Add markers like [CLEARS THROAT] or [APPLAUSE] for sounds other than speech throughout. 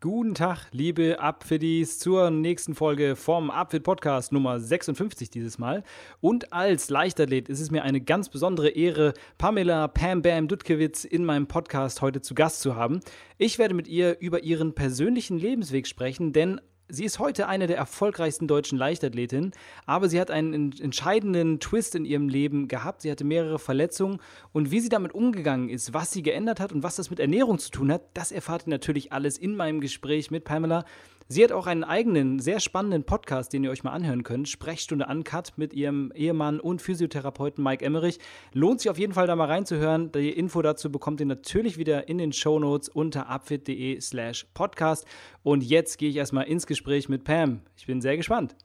Guten Tag, liebe Apfidis, zur nächsten Folge vom Apfit Podcast Nummer 56 dieses Mal. Und als Leichtathlet ist es mir eine ganz besondere Ehre, Pamela Pam Bam Dudkewitz in meinem Podcast heute zu Gast zu haben. Ich werde mit ihr über ihren persönlichen Lebensweg sprechen, denn Sie ist heute eine der erfolgreichsten deutschen Leichtathletinnen, aber sie hat einen entscheidenden Twist in ihrem Leben gehabt. Sie hatte mehrere Verletzungen und wie sie damit umgegangen ist, was sie geändert hat und was das mit Ernährung zu tun hat, das erfahrt ihr natürlich alles in meinem Gespräch mit Pamela. Sie hat auch einen eigenen, sehr spannenden Podcast, den ihr euch mal anhören könnt. Sprechstunde Uncut mit ihrem Ehemann und Physiotherapeuten Mike Emmerich. Lohnt sich auf jeden Fall da mal reinzuhören. Die Info dazu bekommt ihr natürlich wieder in den Show Notes unter upfit.de slash podcast. Und jetzt gehe ich erstmal ins Gespräch mit Pam. Ich bin sehr gespannt.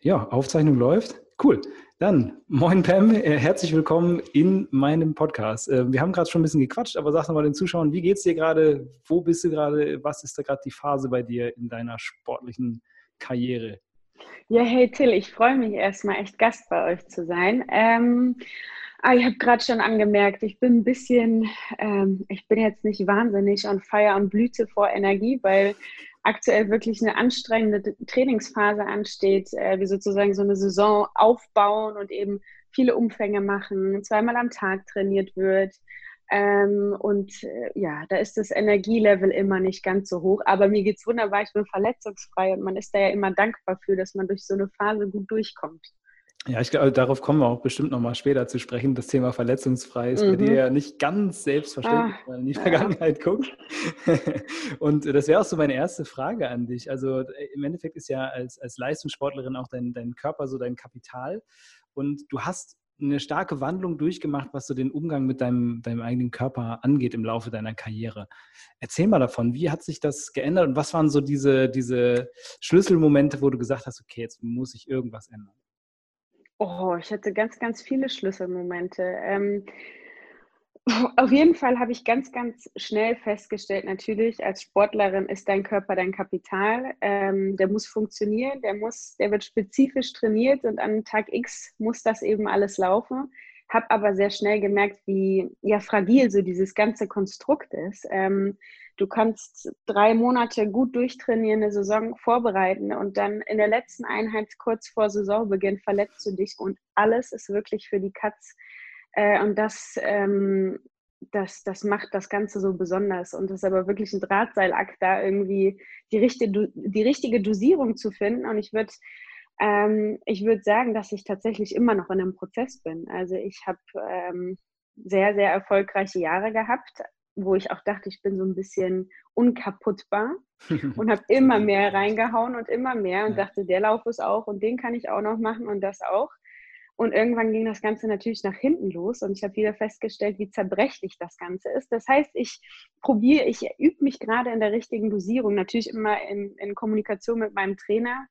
Ja, Aufzeichnung läuft. Cool. Dann, moin Pam, äh, herzlich willkommen in meinem Podcast. Äh, wir haben gerade schon ein bisschen gequatscht, aber sag doch mal den Zuschauern, wie geht's dir gerade? Wo bist du gerade? Was ist da gerade die Phase bei dir in deiner sportlichen Karriere? Ja, hey Till, ich freue mich erstmal echt Gast bei euch zu sein. Ähm, ah, ich habe gerade schon angemerkt, ich bin ein bisschen, ähm, ich bin jetzt nicht wahnsinnig on fire und Blüte vor Energie, weil aktuell wirklich eine anstrengende Trainingsphase ansteht, äh, wir sozusagen so eine Saison aufbauen und eben viele Umfänge machen, zweimal am Tag trainiert wird. Ähm, und äh, ja, da ist das Energielevel immer nicht ganz so hoch. Aber mir geht es wunderbar, ich bin verletzungsfrei und man ist da ja immer dankbar für, dass man durch so eine Phase gut durchkommt. Ja, ich glaube, darauf kommen wir auch bestimmt nochmal später zu sprechen. Das Thema verletzungsfrei ist mhm. bei dir ja nicht ganz selbstverständlich, ah, wenn man in die Vergangenheit ja. guckt. [LAUGHS] Und das wäre auch so meine erste Frage an dich. Also äh, im Endeffekt ist ja als, als Leistungssportlerin auch dein, dein Körper so dein Kapital. Und du hast eine starke Wandlung durchgemacht, was so den Umgang mit deinem, deinem eigenen Körper angeht im Laufe deiner Karriere. Erzähl mal davon, wie hat sich das geändert und was waren so diese, diese Schlüsselmomente, wo du gesagt hast, okay, jetzt muss ich irgendwas ändern? Oh, ich hatte ganz, ganz viele Schlüsselmomente. Ähm, [LAUGHS] auf jeden Fall habe ich ganz, ganz schnell festgestellt, natürlich, als Sportlerin ist dein Körper dein Kapital. Ähm, der muss funktionieren, der, muss, der wird spezifisch trainiert und an Tag X muss das eben alles laufen. Habe aber sehr schnell gemerkt, wie ja, fragil so dieses ganze Konstrukt ist. Ähm, Du kannst drei Monate gut durchtrainieren, eine Saison vorbereiten und dann in der letzten Einheit kurz vor Saisonbeginn verletzt du dich und alles ist wirklich für die Katz. Äh, und das, ähm, das, das macht das Ganze so besonders. Und es ist aber wirklich ein Drahtseilakt, da irgendwie die richtige, die richtige Dosierung zu finden. Und ich würde ähm, ich würde sagen, dass ich tatsächlich immer noch in einem Prozess bin. Also ich habe ähm, sehr, sehr erfolgreiche Jahre gehabt, wo ich auch dachte, ich bin so ein bisschen unkaputtbar [LAUGHS] und habe immer mehr reingehauen und immer mehr und dachte, der Lauf ist auch und den kann ich auch noch machen und das auch. Und irgendwann ging das Ganze natürlich nach hinten los und ich habe wieder festgestellt, wie zerbrechlich das Ganze ist. Das heißt, ich probiere, ich übe mich gerade in der richtigen Dosierung, natürlich immer in, in Kommunikation mit meinem Trainer.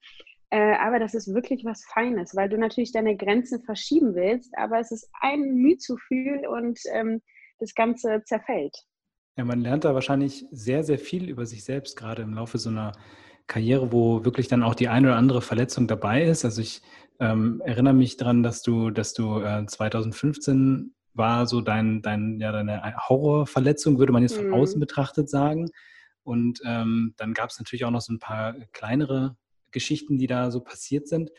Äh, aber das ist wirklich was Feines, weil du natürlich deine Grenzen verschieben willst, aber es ist ein Mühe zu viel und ähm, das Ganze zerfällt. Ja, man lernt da wahrscheinlich sehr, sehr viel über sich selbst, gerade im Laufe so einer Karriere, wo wirklich dann auch die eine oder andere Verletzung dabei ist. Also ich ähm, erinnere mich daran, dass du, dass du äh, 2015 war so dein, dein, ja, deine Horrorverletzung, würde man jetzt von mhm. außen betrachtet sagen. Und ähm, dann gab es natürlich auch noch so ein paar kleinere Geschichten, die da so passiert sind.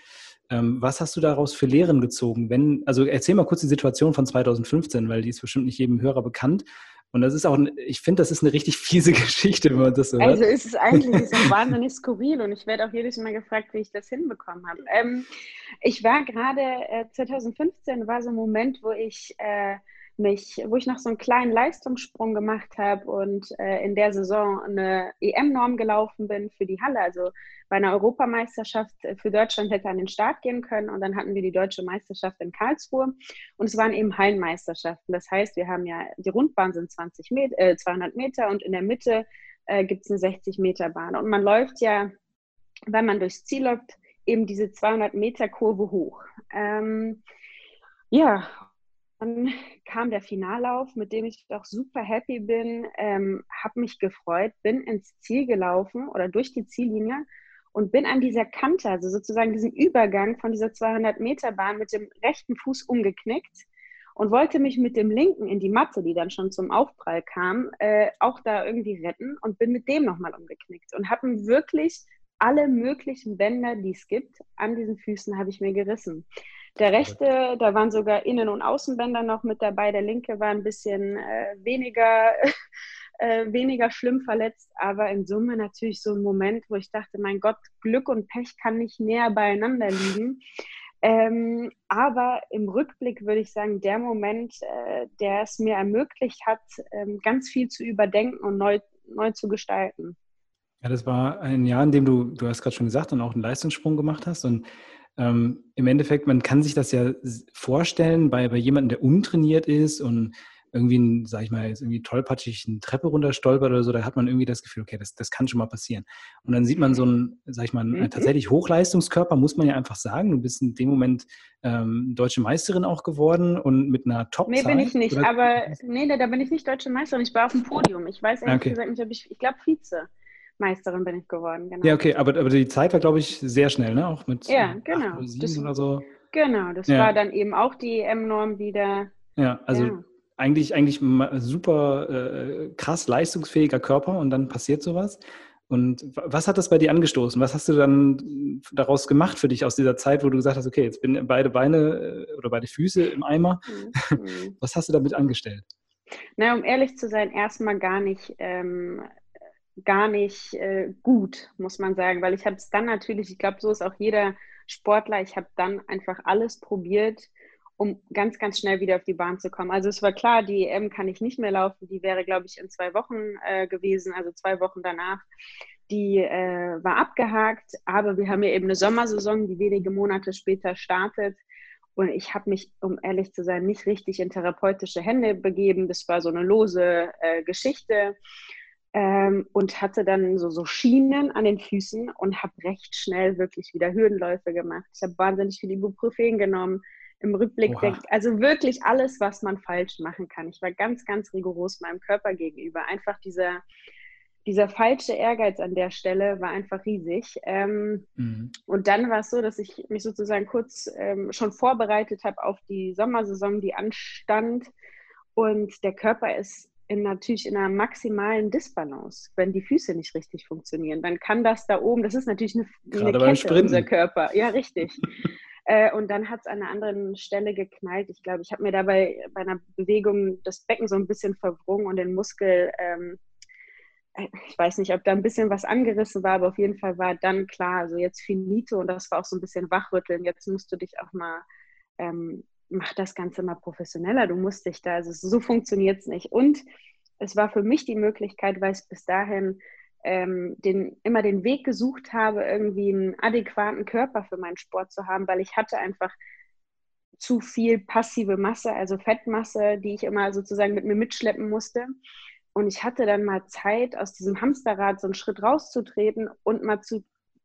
Ähm, was hast du daraus für Lehren gezogen? Wenn, also erzähl mal kurz die Situation von 2015, weil die ist bestimmt nicht jedem Hörer bekannt. Und das ist auch, ich finde, das ist eine richtig fiese [LAUGHS] Geschichte, wenn man das so hört. Also ist es eigentlich es wahnsinnig skurril und ich werde auch jedes Mal gefragt, wie ich das hinbekommen habe. Ähm, ich war gerade, äh, 2015 war so ein Moment, wo ich äh, mich, wo ich noch so einen kleinen Leistungssprung gemacht habe und äh, in der Saison eine EM-Norm gelaufen bin für die Halle. Also bei einer Europameisterschaft für Deutschland hätte an den Start gehen können und dann hatten wir die deutsche Meisterschaft in Karlsruhe und es waren eben Hallenmeisterschaften. Das heißt, wir haben ja, die Rundbahn sind 20 Met äh, 200 Meter und in der Mitte äh, gibt es eine 60 Meter Bahn und man läuft ja, wenn man durchs Ziel läuft, eben diese 200 Meter Kurve hoch. Ähm, ja, dann kam der Finallauf, mit dem ich auch super happy bin, ähm, habe mich gefreut, bin ins Ziel gelaufen oder durch die Ziellinie und bin an dieser Kante, also sozusagen diesen Übergang von dieser 200 Meter Bahn mit dem rechten Fuß umgeknickt und wollte mich mit dem linken in die Matte, die dann schon zum Aufprall kam, äh, auch da irgendwie retten und bin mit dem nochmal umgeknickt und habe wirklich alle möglichen Bänder, die es gibt, an diesen Füßen habe ich mir gerissen. Der rechte, da waren sogar Innen- und Außenbänder noch mit dabei. Der linke war ein bisschen äh, weniger, [LAUGHS] äh, weniger schlimm verletzt, aber in Summe natürlich so ein Moment, wo ich dachte, mein Gott, Glück und Pech kann nicht näher beieinander liegen. Ähm, aber im Rückblick würde ich sagen, der Moment, äh, der es mir ermöglicht hat, ähm, ganz viel zu überdenken und neu, neu zu gestalten. Ja, das war ein Jahr, in dem du, du hast gerade schon gesagt, und auch einen Leistungssprung gemacht hast. Und ähm, im Endeffekt, man kann sich das ja vorstellen bei, bei jemandem, der untrainiert ist und irgendwie, sag ich mal, jetzt irgendwie tollpatschig eine Treppe runterstolpert oder so, da hat man irgendwie das Gefühl, okay, das, das kann schon mal passieren. Und dann sieht man so einen, sag ich mal, einen mhm. tatsächlich Hochleistungskörper, muss man ja einfach sagen. Du bist in dem Moment ähm, deutsche Meisterin auch geworden und mit einer top Nee, bin ich nicht, oder? aber nee, da bin ich nicht deutsche Meisterin, ich war auf dem Podium. Ich weiß ehrlich okay. gesagt nicht, ob ich, ich glaube Vize. Meisterin bin ich geworden. Genau. Ja, okay, aber, aber die Zeit war, glaube ich, sehr schnell, ne? Auch mit ja, genau. das, oder so. Genau, das ja. war dann eben auch die EM-Norm wieder. Ja, also ja. eigentlich, eigentlich super äh, krass leistungsfähiger Körper und dann passiert sowas. Und was hat das bei dir angestoßen? Was hast du dann daraus gemacht für dich aus dieser Zeit, wo du gesagt hast, okay, jetzt bin beide Beine äh, oder beide Füße im Eimer. Mhm. [LAUGHS] Was hast du damit angestellt? Na, um ehrlich zu sein, erstmal gar nicht ähm, gar nicht äh, gut, muss man sagen, weil ich habe es dann natürlich, ich glaube, so ist auch jeder Sportler, ich habe dann einfach alles probiert, um ganz, ganz schnell wieder auf die Bahn zu kommen. Also es war klar, die EM kann ich nicht mehr laufen, die wäre, glaube ich, in zwei Wochen äh, gewesen, also zwei Wochen danach. Die äh, war abgehakt, aber wir haben ja eben eine Sommersaison, die wenige Monate später startet. Und ich habe mich, um ehrlich zu sein, nicht richtig in therapeutische Hände begeben. Das war so eine lose äh, Geschichte ähm, und hatte dann so, so Schienen an den Füßen und habe recht schnell wirklich wieder Hürdenläufe gemacht. Ich habe wahnsinnig viel Ibuprofen genommen. Im Rückblick, denk, also wirklich alles, was man falsch machen kann. Ich war ganz, ganz rigoros meinem Körper gegenüber. Einfach dieser, dieser falsche Ehrgeiz an der Stelle war einfach riesig. Ähm, mhm. Und dann war es so, dass ich mich sozusagen kurz ähm, schon vorbereitet habe auf die Sommersaison, die anstand. Und der Körper ist in, natürlich in einer maximalen Disbalance, wenn die Füße nicht richtig funktionieren. Dann kann das da oben, das ist natürlich eine, eine Kette, unser Körper. Ja, richtig. [LAUGHS] äh, und dann hat es an einer anderen Stelle geknallt. Ich glaube, ich habe mir dabei bei einer Bewegung das Becken so ein bisschen verwrungen und den Muskel, ähm, äh, ich weiß nicht, ob da ein bisschen was angerissen war, aber auf jeden Fall war dann klar, also jetzt finito und das war auch so ein bisschen wachrütteln. Jetzt musst du dich auch mal ähm, mach das Ganze mal professioneller, du musst dich da, also so funktioniert es nicht. Und es war für mich die Möglichkeit, weil ich bis dahin ähm, den, immer den Weg gesucht habe, irgendwie einen adäquaten Körper für meinen Sport zu haben, weil ich hatte einfach zu viel passive Masse, also Fettmasse, die ich immer sozusagen mit mir mitschleppen musste. Und ich hatte dann mal Zeit, aus diesem Hamsterrad so einen Schritt rauszutreten und mal zu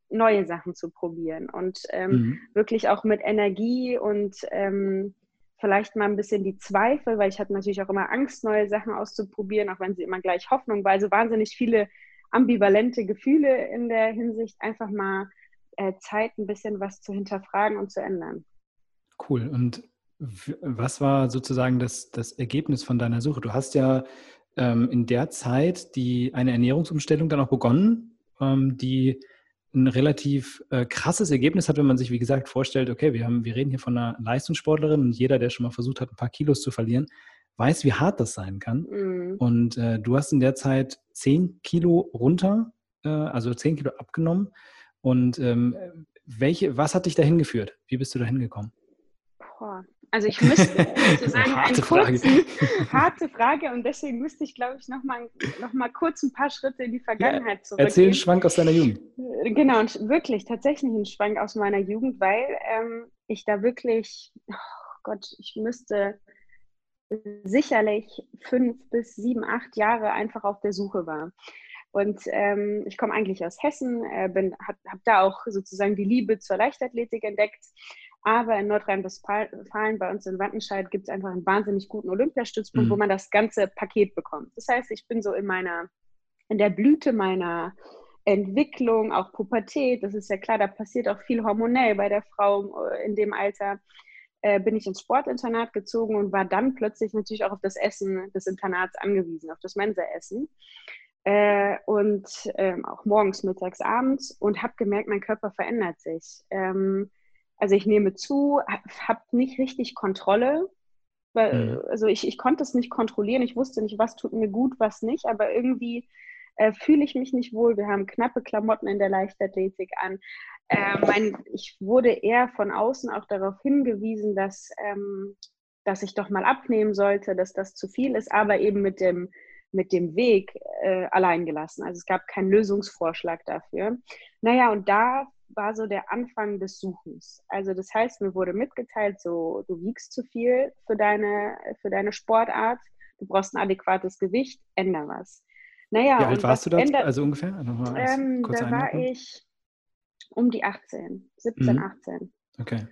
neue Sachen zu probieren und ähm, mhm. wirklich auch mit Energie und ähm, vielleicht mal ein bisschen die Zweifel, weil ich hatte natürlich auch immer Angst, neue Sachen auszuprobieren, auch wenn sie immer gleich Hoffnung war. Also wahnsinnig viele ambivalente Gefühle in der Hinsicht, einfach mal äh, Zeit, ein bisschen was zu hinterfragen und zu ändern. Cool. Und was war sozusagen das, das Ergebnis von deiner Suche? Du hast ja ähm, in der Zeit die, eine Ernährungsumstellung dann auch begonnen, ähm, die ein relativ äh, krasses Ergebnis hat, wenn man sich, wie gesagt, vorstellt, okay, wir, haben, wir reden hier von einer Leistungssportlerin und jeder, der schon mal versucht hat, ein paar Kilos zu verlieren, weiß, wie hart das sein kann. Mhm. Und äh, du hast in der Zeit 10 Kilo runter, äh, also 10 Kilo abgenommen. Und ähm, welche, was hat dich dahin geführt? Wie bist du dahin gekommen? Boah, Also ich müsste [LAUGHS] sozusagen harte einen kurzen, Frage. [LAUGHS] harte Frage und deswegen müsste ich, glaube ich, nochmal noch mal kurz ein paar Schritte in die Vergangenheit ja, zurückgehen. Erzähl einen Schwank aus deiner Jugend. Äh, genau, und wirklich tatsächlich einen Schwank aus meiner Jugend, weil ähm, ich da wirklich, oh Gott, ich müsste sicherlich fünf bis sieben, acht Jahre einfach auf der Suche war. Und ähm, ich komme eigentlich aus Hessen, äh, habe hab da auch sozusagen die Liebe zur Leichtathletik entdeckt. Aber in Nordrhein-Westfalen, bei uns in Wattenscheid, gibt es einfach einen wahnsinnig guten Olympiastützpunkt, mhm. wo man das ganze Paket bekommt. Das heißt, ich bin so in meiner, in der Blüte meiner Entwicklung, auch Pubertät, das ist ja klar, da passiert auch viel hormonell bei der Frau äh, in dem Alter äh, bin ich ins Sportinternat gezogen und war dann plötzlich natürlich auch auf das Essen des Internats angewiesen, auf das Mensaessen. Äh, und ähm, auch morgens, mittags, abends und habe gemerkt, mein Körper verändert sich. Ähm, also ich nehme zu, habe nicht richtig Kontrolle. Weil, mhm. Also ich, ich konnte es nicht kontrollieren. Ich wusste nicht, was tut mir gut, was nicht. Aber irgendwie äh, fühle ich mich nicht wohl. Wir haben knappe Klamotten in der Leichtathletik an. Äh, mein, ich wurde eher von außen auch darauf hingewiesen, dass, ähm, dass ich doch mal abnehmen sollte, dass das zu viel ist, aber eben mit dem, mit dem Weg äh, allein gelassen. Also es gab keinen Lösungsvorschlag dafür. Naja, und da war so der Anfang des Suchens. Also das heißt, mir wurde mitgeteilt, so du wiegst zu viel für deine, für deine Sportart, du brauchst ein adäquates Gewicht, änder was. Naja, Wie alt warst du da? Also ungefähr? Ähm, da war ich um die 18, 17, mhm. 18. Okay.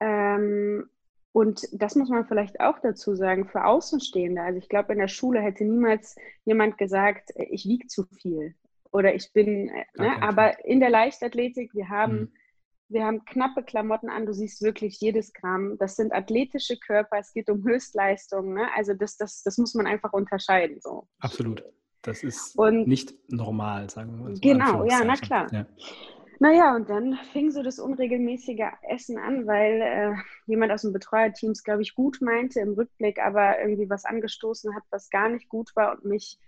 Ähm, und das muss man vielleicht auch dazu sagen, für Außenstehende. Also ich glaube, in der Schule hätte niemals jemand gesagt, äh, ich wiege zu viel oder ich bin, äh, ne? aber in der Leichtathletik, wir haben, mhm. wir haben knappe Klamotten an, du siehst wirklich jedes Gramm. Das sind athletische Körper, es geht um Höchstleistungen. Ne? Also das, das, das muss man einfach unterscheiden. So. Absolut. Das ist und, nicht normal, sagen wir mal. Genau, ja, na klar. Ja. Naja, und dann fing so das unregelmäßige Essen an, weil äh, jemand aus dem Betreuerteams, glaube ich, gut meinte im Rückblick, aber irgendwie was angestoßen hat, was gar nicht gut war und mich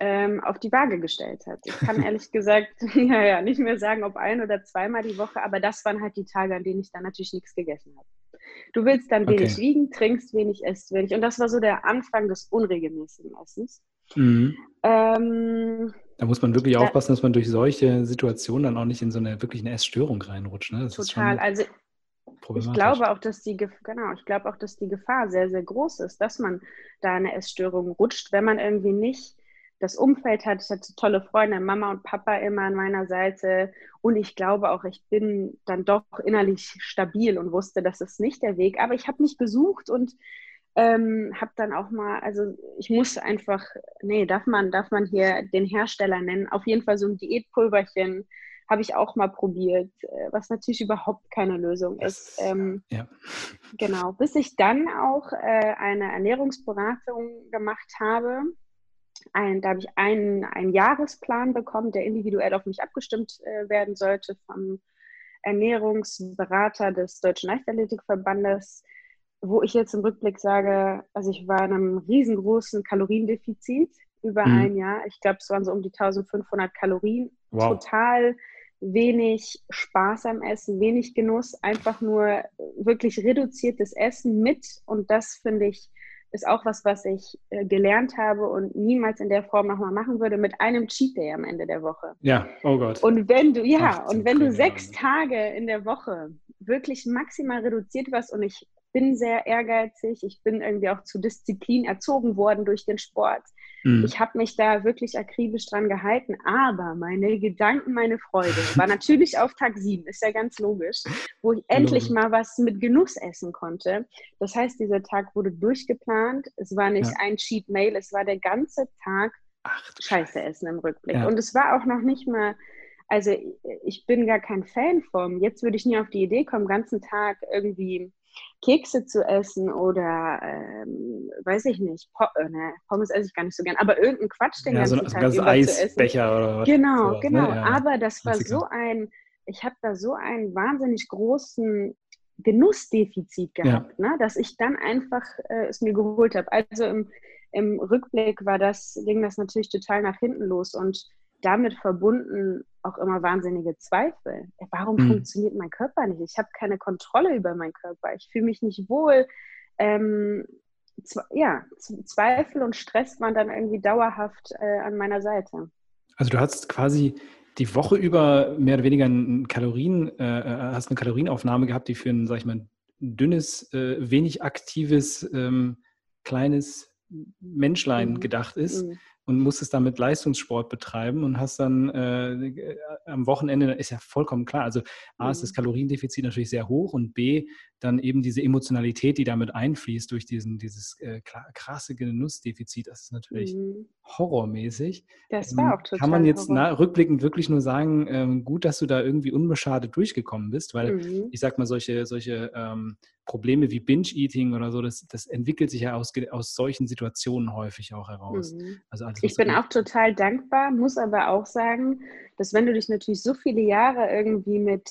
ähm, auf die Waage gestellt hat. Ich kann [LAUGHS] ehrlich gesagt, [LAUGHS] ja, ja, nicht mehr sagen, ob ein oder zweimal die Woche, aber das waren halt die Tage, an denen ich dann natürlich nichts gegessen habe. Du willst dann wenig okay. wiegen, trinkst wenig, isst wenig. Und das war so der Anfang des unregelmäßigen Essens. Mhm. Ähm, da muss man wirklich da, aufpassen, dass man durch solche Situationen dann auch nicht in so eine wirklich eine Essstörung reinrutscht. Ne? total. also ich glaube auch, dass die genau, ich glaube auch, dass die Gefahr sehr, sehr groß ist, dass man da eine Essstörung rutscht, wenn man irgendwie nicht das Umfeld hat. Ich hatte tolle Freunde, Mama und Papa immer an meiner Seite. Und ich glaube auch, ich bin dann doch innerlich stabil und wusste, das ist nicht der Weg. Aber ich habe mich gesucht und ähm, habe dann auch mal, also ich muss einfach, nee, darf man, darf man hier den Hersteller nennen, auf jeden Fall so ein Diätpulverchen habe ich auch mal probiert, äh, was natürlich überhaupt keine Lösung ist. Ähm, ja. Genau, bis ich dann auch äh, eine Ernährungsberatung gemacht habe. Ein, da habe ich einen, einen Jahresplan bekommen, der individuell auf mich abgestimmt äh, werden sollte vom Ernährungsberater des Deutschen Leichtathletikverbandes wo ich jetzt im Rückblick sage, also ich war in einem riesengroßen Kaloriendefizit über mhm. ein Jahr. Ich glaube, es waren so um die 1500 Kalorien. Wow. Total wenig Spaß am Essen, wenig Genuss, einfach nur wirklich reduziertes Essen mit. Und das finde ich ist auch was, was ich äh, gelernt habe und niemals in der Form nochmal machen würde, mit einem Cheat Day am Ende der Woche. Ja, oh Gott. Und wenn du, ja, und wenn du sechs Tage in der Woche wirklich maximal reduziert warst und ich bin sehr ehrgeizig. Ich bin irgendwie auch zu Disziplin erzogen worden durch den Sport. Mhm. Ich habe mich da wirklich akribisch dran gehalten. Aber meine Gedanken, meine Freude war natürlich auf Tag sieben, ist ja ganz logisch, wo ich endlich mal was mit Genuss essen konnte. Das heißt, dieser Tag wurde durchgeplant. Es war nicht ja. ein Cheat Mail, es war der ganze Tag Ach, Scheiße essen im Rückblick. Ja. Und es war auch noch nicht mal also ich bin gar kein Fan vom. Jetzt würde ich nie auf die Idee kommen, den ganzen Tag irgendwie Kekse zu essen oder ähm, weiß ich nicht, po äh, ne, Pommes esse ich gar nicht so gern, aber irgendeinen Quatsch den ja, ganzen so, Tag so über Eisbecher zu essen. Oder was genau, sowas, ne? genau. Ne? Ja, aber das war so ein, ich habe da so einen wahnsinnig großen Genussdefizit gehabt, ja. ne, dass ich dann einfach äh, es mir geholt habe. Also im, im Rückblick war das, ging das natürlich total nach hinten los und damit verbunden auch immer wahnsinnige Zweifel. Warum mhm. funktioniert mein Körper nicht? Ich habe keine Kontrolle über meinen Körper. Ich fühle mich nicht wohl. ähm, ja, Zweifel und Stress waren dann irgendwie dauerhaft äh, an meiner Seite. Also du hast quasi die Woche über mehr oder weniger ein Kalorien, äh, äh, hast eine Kalorienaufnahme gehabt, die für ein, sag ich mal, dünnes, äh, wenig aktives, ähm, kleines Menschlein mhm. gedacht ist. Mhm und musstest damit Leistungssport betreiben und hast dann äh, am Wochenende, ist ja vollkommen klar, also A ist das mhm. Kaloriendefizit natürlich sehr hoch und B dann eben diese Emotionalität, die damit einfließt durch diesen, dieses äh, krasse Genussdefizit, das ist natürlich mhm. horrormäßig. Das war ähm, auch total Kann man jetzt na, rückblickend wirklich nur sagen, ähm, gut, dass du da irgendwie unbeschadet durchgekommen bist, weil mhm. ich sag mal, solche, solche ähm, Probleme wie Binge-Eating oder so, das, das entwickelt sich ja aus, aus solchen Situationen häufig auch heraus. Mhm. Also alles, ich bin auch total dankbar, muss aber auch sagen, dass wenn du dich natürlich so viele Jahre irgendwie mit,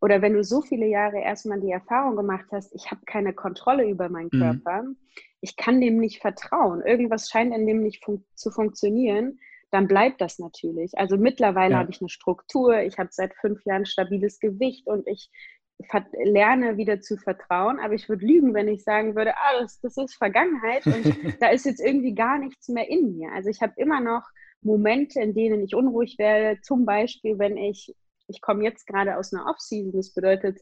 oder wenn du so viele Jahre erstmal die Erfahrung gemacht hast, ich habe keine Kontrolle über meinen mhm. Körper, mhm. ich kann dem nicht vertrauen, irgendwas scheint in dem nicht fun zu funktionieren, dann bleibt das natürlich. Also mittlerweile ja. habe ich eine Struktur, ich habe seit fünf Jahren stabiles Gewicht und ich lerne wieder zu vertrauen, aber ich würde lügen, wenn ich sagen würde, ah, das, das ist Vergangenheit und [LAUGHS] da ist jetzt irgendwie gar nichts mehr in mir. Also ich habe immer noch Momente, in denen ich unruhig werde, zum Beispiel, wenn ich, ich komme jetzt gerade aus einer Off-Season, das bedeutet,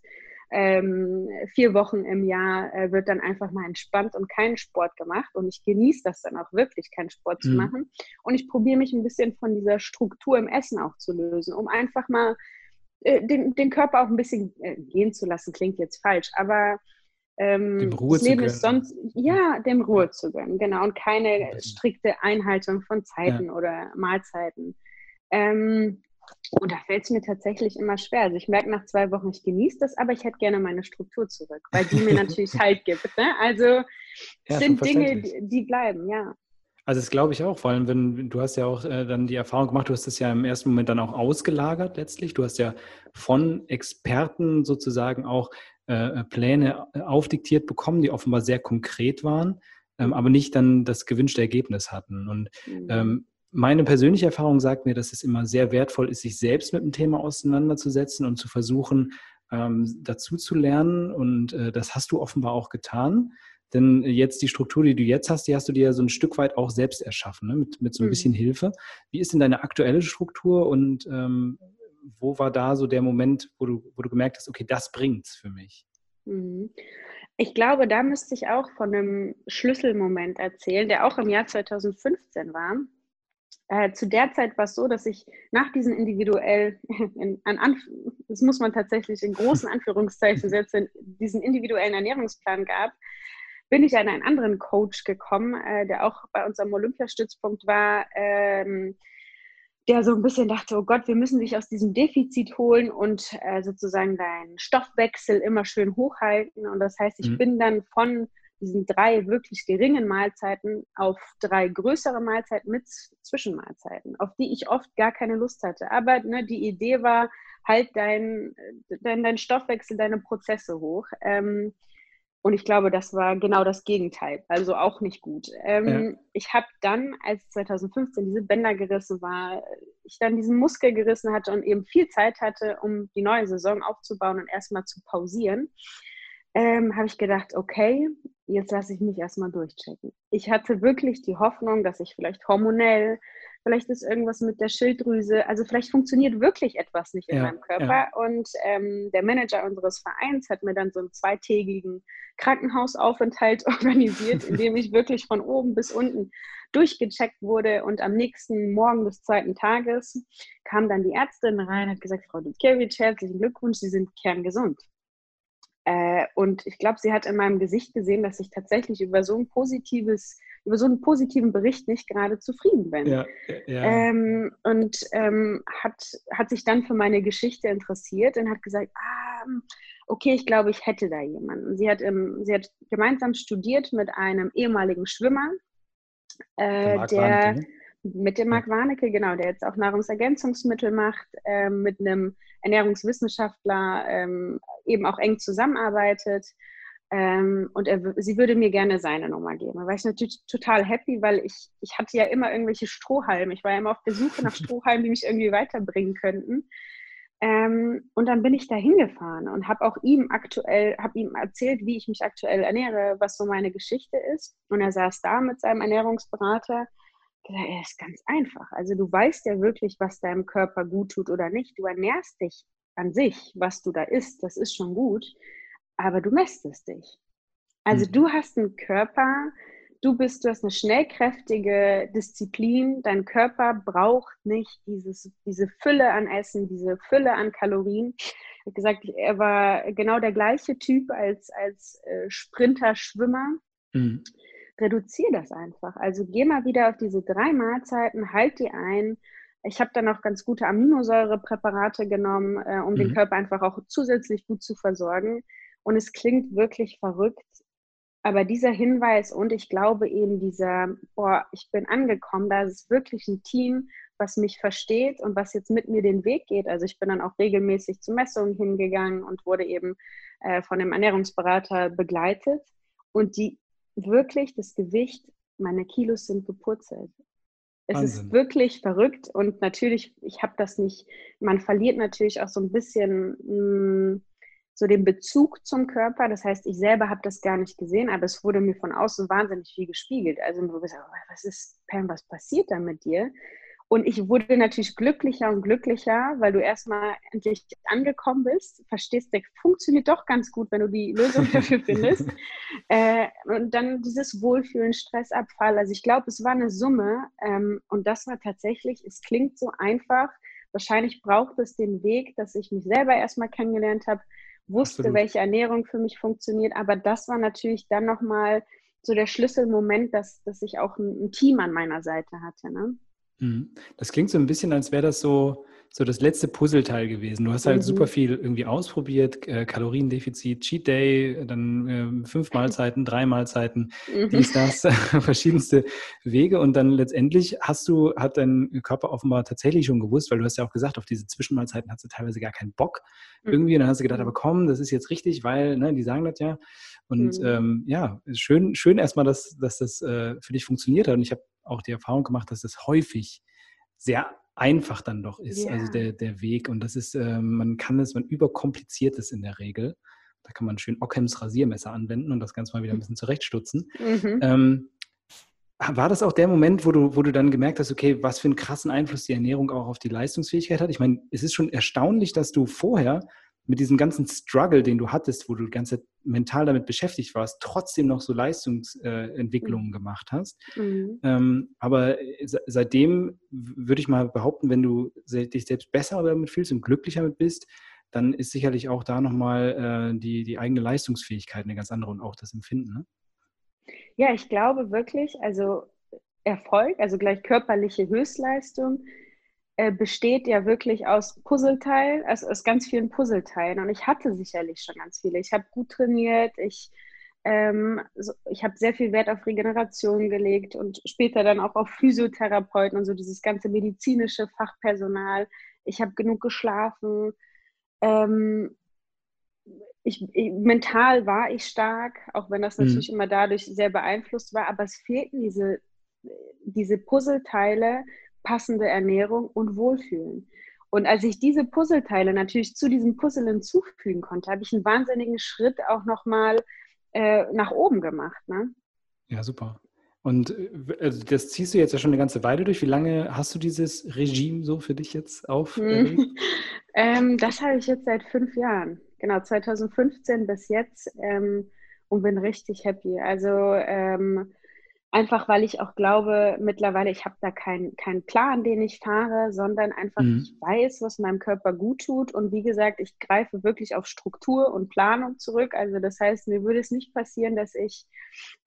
ähm, vier Wochen im Jahr äh, wird dann einfach mal entspannt und keinen Sport gemacht. Und ich genieße das dann auch wirklich, keinen Sport mhm. zu machen. Und ich probiere mich ein bisschen von dieser Struktur im Essen auch zu lösen, um einfach mal äh, den, den Körper auch ein bisschen äh, gehen zu lassen, klingt jetzt falsch, aber ähm, dem Ruhe das Leben ist sonst, ja, dem Ruhe zu gönnen, genau, und keine strikte Einhaltung von Zeiten ja. oder Mahlzeiten. Ähm, und da fällt es mir tatsächlich immer schwer. Also ich merke nach zwei Wochen, ich genieße das, aber ich hätte gerne meine Struktur zurück, weil die mir [LAUGHS] natürlich Halt gibt. Ne? Also ja, sind Dinge, die, die bleiben, ja. Also das glaube ich auch, vor allem wenn du hast ja auch äh, dann die Erfahrung gemacht, du hast das ja im ersten Moment dann auch ausgelagert letztlich. Du hast ja von Experten sozusagen auch äh, Pläne äh, aufdiktiert bekommen, die offenbar sehr konkret waren, ähm, aber nicht dann das gewünschte Ergebnis hatten. Und mhm. ähm, meine persönliche Erfahrung sagt mir, dass es immer sehr wertvoll ist, sich selbst mit dem Thema auseinanderzusetzen und zu versuchen, ähm, dazu zu lernen. Und äh, das hast du offenbar auch getan. Denn jetzt die Struktur, die du jetzt hast, die hast du dir ja so ein Stück weit auch selbst erschaffen, ne? mit, mit so ein mhm. bisschen Hilfe. Wie ist denn deine aktuelle Struktur und ähm, wo war da so der Moment, wo du, wo du gemerkt hast, okay, das bringt's für mich? Mhm. Ich glaube, da müsste ich auch von einem Schlüsselmoment erzählen, der auch im Jahr 2015 war. Äh, zu der Zeit war es so, dass ich nach diesen individuell, [LAUGHS] in, an, das muss man tatsächlich in großen [LAUGHS] Anführungszeichen setzen, diesen individuellen Ernährungsplan gab, bin ich an einen anderen Coach gekommen, äh, der auch bei unserem Olympiastützpunkt war, ähm, der so ein bisschen dachte, oh Gott, wir müssen dich aus diesem Defizit holen und äh, sozusagen deinen Stoffwechsel immer schön hochhalten. Und das heißt, ich mhm. bin dann von diesen drei wirklich geringen Mahlzeiten auf drei größere Mahlzeiten mit Zwischenmahlzeiten, auf die ich oft gar keine Lust hatte. Aber ne, die Idee war, halt dein, dein, dein Stoffwechsel, deine Prozesse hoch. Ähm, und ich glaube, das war genau das Gegenteil, also auch nicht gut. Ähm, ja. Ich habe dann, als 2015 diese Bänder gerissen war, ich dann diesen Muskel gerissen hatte und eben viel Zeit hatte, um die neue Saison aufzubauen und erstmal zu pausieren, ähm, habe ich gedacht, okay, jetzt lasse ich mich erstmal durchchecken. Ich hatte wirklich die Hoffnung, dass ich vielleicht hormonell vielleicht ist irgendwas mit der Schilddrüse, also vielleicht funktioniert wirklich etwas nicht in ja, meinem Körper. Ja. Und ähm, der Manager unseres Vereins hat mir dann so einen zweitägigen Krankenhausaufenthalt [LAUGHS] organisiert, in dem ich wirklich von oben bis unten durchgecheckt wurde. Und am nächsten Morgen des zweiten Tages kam dann die Ärztin rein und hat gesagt, Frau Dudkiewicz, herzlichen Glückwunsch, Sie sind kerngesund. Äh, und ich glaube, sie hat in meinem Gesicht gesehen, dass ich tatsächlich über so ein positives, über so einen positiven Bericht nicht gerade zufrieden bin. Ja, ja. Ähm, und ähm, hat, hat sich dann für meine Geschichte interessiert und hat gesagt, ah, okay, ich glaube, ich hätte da jemanden. Sie hat, ähm, sie hat gemeinsam studiert mit einem ehemaligen Schwimmer, äh, der, der mit dem Marc Warnecke, genau, der jetzt auch Nahrungsergänzungsmittel macht, äh, mit einem Ernährungswissenschaftler ähm, eben auch eng zusammenarbeitet. Ähm, und er, sie würde mir gerne seine Nummer geben. Da war ich natürlich total happy, weil ich, ich hatte ja immer irgendwelche Strohhalme. Ich war ja immer auf der Suche nach [LAUGHS] Strohhalmen, die mich irgendwie weiterbringen könnten. Ähm, und dann bin ich da hingefahren und habe auch ihm aktuell, habe ihm erzählt, wie ich mich aktuell ernähre, was so meine Geschichte ist. Und er saß da mit seinem Ernährungsberater. Er ist ganz einfach. Also du weißt ja wirklich, was deinem Körper gut tut oder nicht. Du ernährst dich an sich, was du da isst, das ist schon gut, aber du mästest dich. Also mhm. du hast einen Körper, du bist, du hast eine schnellkräftige Disziplin. Dein Körper braucht nicht dieses, diese Fülle an Essen, diese Fülle an Kalorien. Er hat gesagt, er war genau der gleiche Typ als, als äh, Sprinter, Schwimmer. Mhm. Reduziere das einfach. Also geh mal wieder auf diese drei Mahlzeiten, halt die ein. Ich habe dann auch ganz gute Aminosäurepräparate genommen, äh, um mhm. den Körper einfach auch zusätzlich gut zu versorgen. Und es klingt wirklich verrückt, aber dieser Hinweis und ich glaube eben dieser, boah, ich bin angekommen, da ist wirklich ein Team, was mich versteht und was jetzt mit mir den Weg geht. Also ich bin dann auch regelmäßig zu Messungen hingegangen und wurde eben äh, von dem Ernährungsberater begleitet. Und die wirklich das Gewicht, meine Kilos sind gepurzelt. Es Wahnsinn. ist wirklich verrückt und natürlich, ich habe das nicht, man verliert natürlich auch so ein bisschen mh, hm, so den Bezug zum Körper. Das heißt, ich selber habe das gar nicht gesehen, aber es wurde mir von außen wahnsinnig viel gespiegelt. Also du bist, was ist, Pam, was passiert da mit dir? Und ich wurde natürlich glücklicher und glücklicher, weil du erstmal endlich angekommen bist, verstehst, der funktioniert doch ganz gut, wenn du die Lösung [LAUGHS] dafür findest. äh, und dann dieses Wohlfühlen, Stressabfall. Also ich glaube, es war eine Summe ähm, und das war tatsächlich, es klingt so einfach. Wahrscheinlich braucht es den Weg, dass ich mich selber erstmal kennengelernt habe, wusste, Absolut. welche Ernährung für mich funktioniert. Aber das war natürlich dann nochmal so der Schlüsselmoment, dass, dass ich auch ein, ein Team an meiner Seite hatte. Ne? Mhm. Das klingt so ein bisschen, als wäre das so, so das letzte Puzzleteil gewesen. Du hast halt mhm. super viel irgendwie ausprobiert, äh, Kaloriendefizit, Cheat Day, dann äh, fünf Mahlzeiten, drei Mahlzeiten, mhm. dies, das, [LAUGHS] verschiedenste Wege und dann letztendlich hast du, hat dein Körper offenbar tatsächlich schon gewusst, weil du hast ja auch gesagt, auf diese Zwischenmahlzeiten hast du teilweise gar keinen Bock mhm. irgendwie und dann hast du gedacht, aber komm, das ist jetzt richtig, weil, ne, die sagen das ja und mhm. ähm, ja, schön, schön erstmal, dass, dass das äh, für dich funktioniert hat und ich habe auch die Erfahrung gemacht, dass das häufig sehr einfach dann doch ist, yeah. also der, der Weg. Und das ist, äh, man kann es, man überkompliziert es in der Regel. Da kann man schön Ockhams Rasiermesser anwenden und das Ganze mal wieder ein bisschen zurechtstutzen. Mhm. Ähm, war das auch der Moment, wo du, wo du dann gemerkt hast, okay, was für einen krassen Einfluss die Ernährung auch auf die Leistungsfähigkeit hat? Ich meine, es ist schon erstaunlich, dass du vorher mit diesem ganzen Struggle, den du hattest, wo du die ganze Zeit mental damit beschäftigt warst, trotzdem noch so Leistungsentwicklungen äh, gemacht hast. Mhm. Ähm, aber seitdem würde ich mal behaupten, wenn du dich selbst besser damit fühlst und glücklicher damit bist, dann ist sicherlich auch da nochmal äh, die, die eigene Leistungsfähigkeit eine ganz andere und auch das Empfinden. Ne? Ja, ich glaube wirklich, also Erfolg, also gleich körperliche Höchstleistung, äh, besteht ja wirklich aus Puzzleteilen, also aus ganz vielen Puzzleteilen. Und ich hatte sicherlich schon ganz viele. Ich habe gut trainiert, ich, ähm, so, ich habe sehr viel Wert auf Regeneration gelegt und später dann auch auf Physiotherapeuten und so dieses ganze medizinische Fachpersonal. Ich habe genug geschlafen. Ähm, ich, ich, mental war ich stark, auch wenn das mhm. natürlich mhm. immer dadurch sehr beeinflusst war, aber es fehlten diese, diese Puzzleteile, passende Ernährung und Wohlfühlen. Und als ich diese Puzzleteile natürlich zu diesem Puzzle hinzufügen konnte, habe ich einen wahnsinnigen Schritt auch nochmal äh, nach oben gemacht. Ne? Ja, super. Und äh, also das ziehst du jetzt ja schon eine ganze Weile durch. Wie lange hast du dieses Regime so für dich jetzt auf? Hm. [LAUGHS] ähm, das habe ich jetzt seit fünf Jahren. Genau, 2015 bis jetzt ähm, und bin richtig happy. Also ähm, Einfach weil ich auch glaube, mittlerweile, ich habe da keinen kein Plan, den ich fahre, sondern einfach, mhm. ich weiß, was meinem Körper gut tut. Und wie gesagt, ich greife wirklich auf Struktur und Planung zurück. Also das heißt, mir würde es nicht passieren, dass ich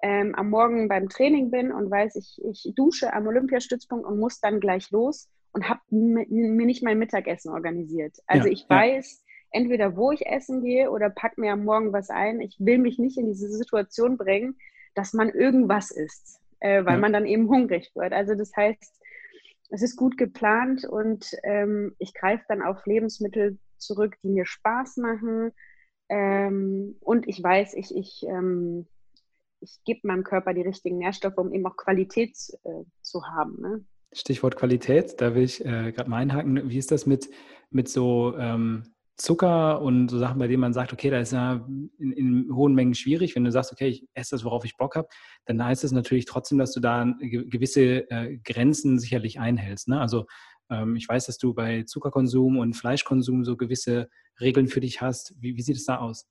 ähm, am Morgen beim Training bin und weiß, ich, ich dusche am Olympiastützpunkt und muss dann gleich los und habe mir nicht mein Mittagessen organisiert. Also ja, ich weiß, entweder wo ich essen gehe oder pack mir am Morgen was ein. Ich will mich nicht in diese Situation bringen, dass man irgendwas isst, äh, weil ja. man dann eben hungrig wird. Also das heißt, es ist gut geplant und ähm, ich greife dann auf Lebensmittel zurück, die mir Spaß machen. Ähm, und ich weiß, ich, ich, ähm, ich gebe meinem Körper die richtigen Nährstoffe, um eben auch Qualität äh, zu haben. Ne? Stichwort Qualität, da will ich äh, gerade mal einhaken. Wie ist das mit mit so ähm, Zucker und so Sachen, bei denen man sagt, okay, da ist ja in, in, hohen Mengen schwierig. Wenn du sagst, okay, ich esse das, worauf ich Bock habe, dann heißt es natürlich trotzdem, dass du da gewisse äh, Grenzen sicherlich einhältst. Ne? Also ähm, ich weiß, dass du bei Zuckerkonsum und Fleischkonsum so gewisse Regeln für dich hast. Wie, wie sieht es da aus?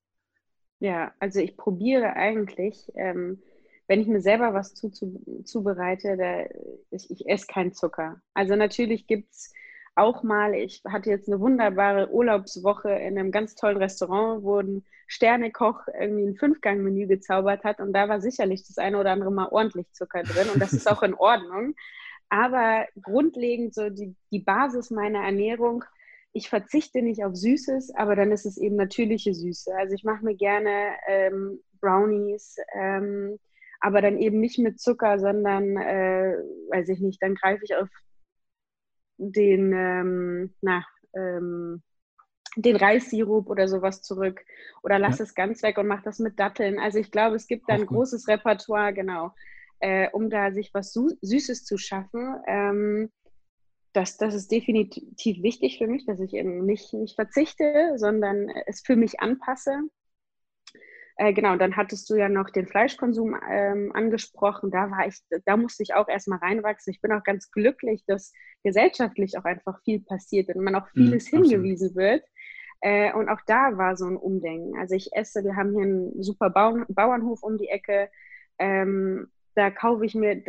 Ja, also ich probiere eigentlich, ähm, wenn ich mir selber was zu, zu, zubereite, da, ich, ich esse keinen Zucker. Also natürlich gibt es auch mal, ich hatte jetzt eine wunderbare Urlaubswoche in einem ganz tollen Restaurant, wo ein Sternekoch irgendwie ein Fünfgang-Menü gezaubert hat und da war sicherlich das eine oder andere mal ordentlich Zucker drin und das ist auch in [LAUGHS] Ordnung. Aber grundlegend so die, die Basis meiner Ernährung, ich verzichte nicht auf Süßes, aber dann ist es eben natürliche Süße. Also ich mache mir gerne ähm, Brownies, ähm, aber dann eben nicht mit Zucker, sondern, äh, weiß ich nicht, dann greife ich auf den, ähm, na, ähm, den Reissirup oder sowas zurück oder lass ja. es ganz weg und mach das mit Datteln. Also ich glaube, es gibt da ein großes Repertoire, genau, äh, um da sich was Süßes zu schaffen. Ähm, das, das ist definitiv wichtig für mich, dass ich eben nicht, nicht verzichte, sondern es für mich anpasse. Äh, genau, dann hattest du ja noch den Fleischkonsum ähm, angesprochen. Da war ich, da musste ich auch erstmal reinwachsen. Ich bin auch ganz glücklich, dass gesellschaftlich auch einfach viel passiert und man auch mhm, vieles mhm, hingewiesen wird. Äh, und auch da war so ein Umdenken. Also ich esse, wir haben hier einen super Bau Bauernhof um die Ecke. Ähm, da kaufe ich mir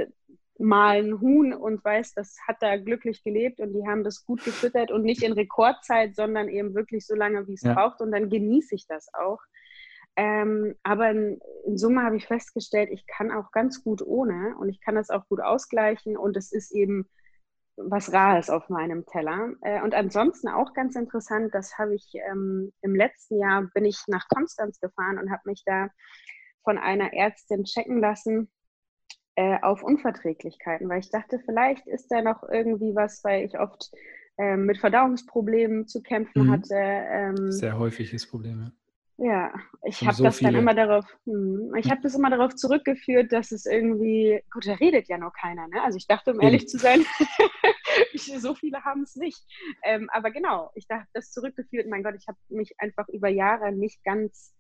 mal ein Huhn und weiß, das hat da glücklich gelebt und die haben das gut gefüttert und nicht in Rekordzeit, sondern eben wirklich so lange, wie es ja. braucht und dann genieße ich das auch. Ähm, aber in, in, Summe habe ich festgestellt, ich kann auch ganz gut ohne und ich kann das auch gut ausgleichen und es ist eben was Rares auf meinem Teller. Äh, und ansonsten auch ganz interessant, das habe ich ähm, im letzten Jahr, bin ich nach Konstanz gefahren und habe mich da von einer Ärztin checken lassen äh, auf Unverträglichkeiten, weil ich dachte, vielleicht ist da noch irgendwie was, weil ich oft äh, mit Verdauungsproblemen zu kämpfen mhm. hatte. Ähm, Sehr häufiges Problem, ja. Ja, ich habe so das viele. dann immer darauf, hm, ich habe das immer darauf zurückgeführt, dass es irgendwie, gut, da redet ja noch keiner, ne? Also ich dachte, um ehrlich zu sein, [LAUGHS] so viele haben es nicht. Ähm, aber genau, ich dachte das zurückgeführt, mein Gott, ich habe mich einfach über Jahre nicht ganz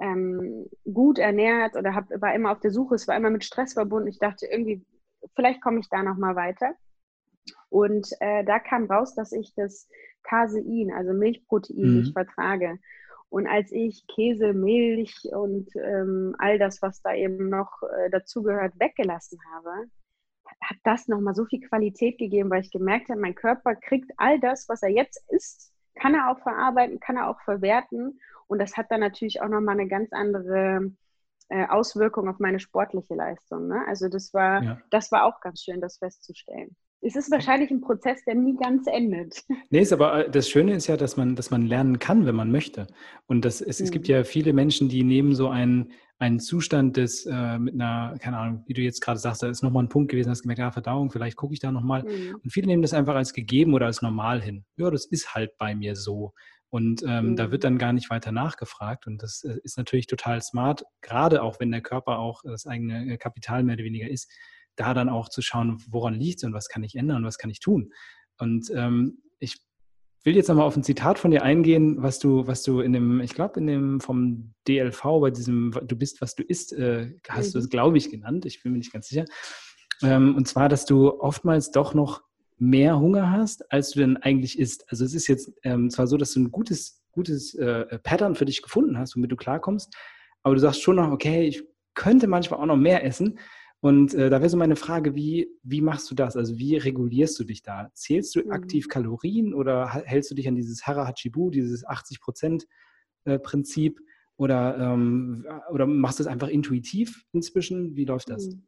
ähm, gut ernährt oder hab, war immer auf der Suche, es war immer mit Stress verbunden. Ich dachte irgendwie, vielleicht komme ich da nochmal weiter. Und äh, da kam raus, dass ich das Casein, also Milchprotein, mhm. nicht vertrage. Und als ich Käse, Milch und ähm, all das, was da eben noch äh, dazugehört, weggelassen habe, hat das nochmal so viel Qualität gegeben, weil ich gemerkt habe, mein Körper kriegt all das, was er jetzt isst, kann er auch verarbeiten, kann er auch verwerten. Und das hat dann natürlich auch nochmal eine ganz andere äh, Auswirkung auf meine sportliche Leistung. Ne? Also das war, ja. das war auch ganz schön, das festzustellen es ist wahrscheinlich ein Prozess, der nie ganz endet. Nee, ist aber äh, das Schöne ist ja, dass man, dass man lernen kann, wenn man möchte. Und das, es, mhm. es gibt mhm. ja viele Menschen, die nehmen so einen, einen Zustand des, äh, mit einer, keine Ahnung, wie du jetzt gerade sagst, da ist nochmal ein Punkt gewesen, hast gemerkt, ja, Verdauung, vielleicht gucke ich da nochmal. Mhm. Und viele nehmen das einfach als gegeben oder als normal hin. Ja, das ist halt bei mir so. Und ähm, mhm. da wird mhm. dann gar nicht weiter nachgefragt. Und das äh, ist natürlich total smart, gerade auch wenn der Körper auch das eigene Kapital mehr oder weniger ist da dann auch zu schauen, woran liegt es und was kann ich ändern und was kann ich tun. Und ähm, ich will jetzt nochmal auf ein Zitat von dir eingehen, was du, was du in dem, ich glaube, in dem vom DLV bei diesem Du bist, was du isst, äh, hast mhm. du es, glaube ich, genannt. Ich bin mir nicht ganz sicher. Ähm, und zwar, dass du oftmals doch noch mehr Hunger hast, als du denn eigentlich isst. Also es ist jetzt ähm, zwar so, dass du ein gutes, gutes äh, Pattern für dich gefunden hast, womit du klarkommst, aber du sagst schon noch, okay, ich könnte manchmal auch noch mehr essen. Und äh, da wäre so meine Frage, wie, wie machst du das? Also wie regulierst du dich da? Zählst du mhm. aktiv Kalorien oder hältst du dich an dieses Hara Hachibu, dieses 80-Prozent-Prinzip? Äh, oder, ähm, oder machst du es einfach intuitiv inzwischen? Wie läuft das? Mhm.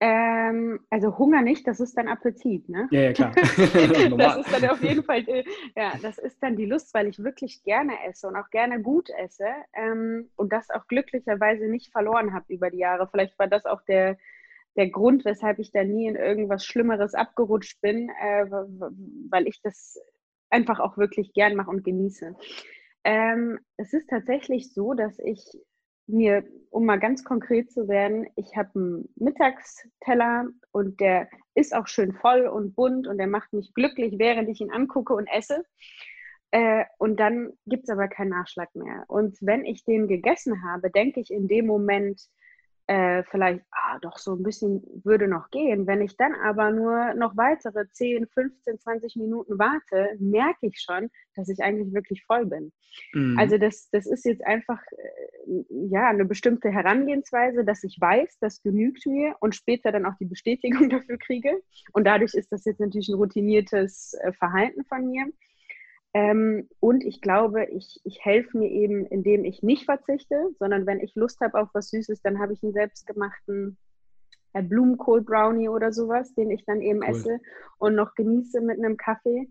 Ähm, also Hunger nicht, das ist dann Appetit, ne? Ja, ja, klar. [LAUGHS] [LAUGHS] das ist dann auf jeden Fall, äh, ja, das ist dann die Lust, weil ich wirklich gerne esse und auch gerne gut esse ähm, und das auch glücklicherweise nicht verloren habe über die Jahre. Vielleicht war das auch der, der Grund, weshalb ich da nie in irgendwas Schlimmeres abgerutscht bin, äh, weil ich das einfach auch wirklich gern mache und genieße. Ähm, es ist tatsächlich so, dass ich mir, um mal ganz konkret zu werden, ich habe einen Mittagsteller und der ist auch schön voll und bunt und der macht mich glücklich, während ich ihn angucke und esse. Äh, und dann gibt es aber keinen Nachschlag mehr. Und wenn ich den gegessen habe, denke ich in dem Moment, äh, vielleicht, ah, doch so ein bisschen würde noch gehen. Wenn ich dann aber nur noch weitere 10, 15, 20 Minuten warte, merke ich schon, dass ich eigentlich wirklich voll bin. Mhm. Also das, das ist jetzt einfach äh, ja eine bestimmte Herangehensweise, dass ich weiß, das genügt mir und später dann auch die Bestätigung [LAUGHS] dafür kriege. Und dadurch ist das jetzt natürlich ein routiniertes äh, Verhalten von mir. Ähm, und ich glaube, ich, ich helfe mir eben, indem ich nicht verzichte, sondern wenn ich Lust habe auf was Süßes, dann habe ich einen selbstgemachten äh, Blumenkohl-Brownie oder sowas, den ich dann eben cool. esse und noch genieße mit einem Kaffee.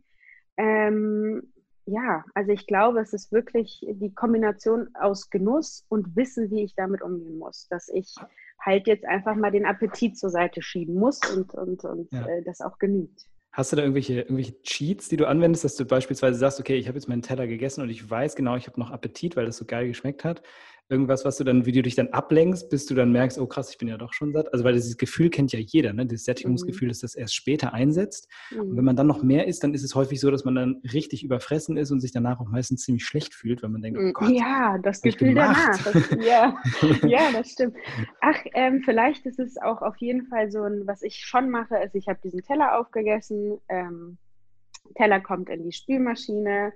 Ähm, ja, also ich glaube, es ist wirklich die Kombination aus Genuss und Wissen, wie ich damit umgehen muss, dass ich halt jetzt einfach mal den Appetit zur Seite schieben muss und, und, und ja. äh, das auch genügt. Hast du da irgendwelche, irgendwelche Cheats, die du anwendest, dass du beispielsweise sagst, okay, ich habe jetzt meinen Teller gegessen und ich weiß genau, ich habe noch Appetit, weil das so geil geschmeckt hat? Irgendwas, was du dann, wie du dich dann ablenkst, bis du dann merkst, oh krass, ich bin ja doch schon satt. Also weil dieses Gefühl kennt ja jeder, ne? Das Sättigungsgefühl, mhm. dass das erst später einsetzt. Mhm. Und wenn man dann noch mehr isst, dann ist es häufig so, dass man dann richtig überfressen ist und sich danach auch meistens ziemlich schlecht fühlt, weil man denkt, oh mhm. Gott. Ja, das Gefühl danach. Das, ja. [LAUGHS] ja, das stimmt. Ach, ähm, vielleicht ist es auch auf jeden Fall so ein, was ich schon mache, ist, ich habe diesen Teller aufgegessen, ähm, Teller kommt in die Spülmaschine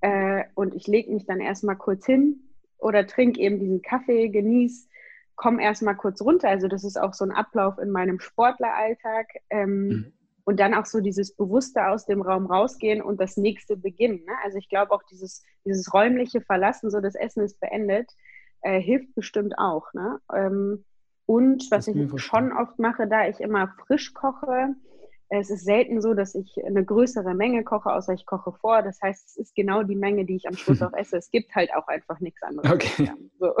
äh, und ich lege mich dann erstmal kurz hin, oder trink eben diesen Kaffee, genieß, komm erstmal kurz runter. Also das ist auch so ein Ablauf in meinem Sportleralltag. Ähm, mhm. Und dann auch so dieses Bewusste aus dem Raum rausgehen und das nächste beginnen. Ne? Also ich glaube auch dieses, dieses räumliche Verlassen, so das Essen ist beendet, äh, hilft bestimmt auch. Ne? Ähm, und was ich schon oft mache, da ich immer frisch koche, es ist selten so, dass ich eine größere Menge koche, außer ich koche vor. Das heißt, es ist genau die Menge, die ich am Schluss [LAUGHS] auch esse. Es gibt halt auch einfach nichts anderes. Okay. So.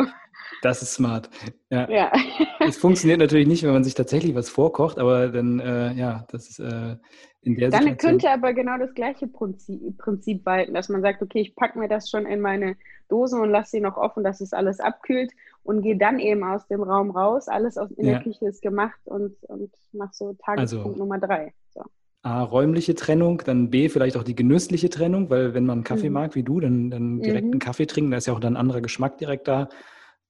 Das ist smart. Ja. ja. Es funktioniert natürlich nicht, wenn man sich tatsächlich was vorkocht, aber dann, äh, ja, das ist äh, in der Dann Situation könnte aber genau das gleiche Prinzip, Prinzip walten, dass man sagt, okay, ich packe mir das schon in meine Dose und lasse sie noch offen, dass es alles abkühlt und gehe dann eben aus dem Raum raus. Alles aus, in ja. der Küche ist gemacht und, und mache so Tagespunkt also, Nummer drei. So. A, räumliche Trennung, dann B, vielleicht auch die genüssliche Trennung, weil wenn man einen Kaffee mhm. mag wie du, dann, dann direkt mhm. einen Kaffee trinken, da ist ja auch dann ein anderer Geschmack direkt da.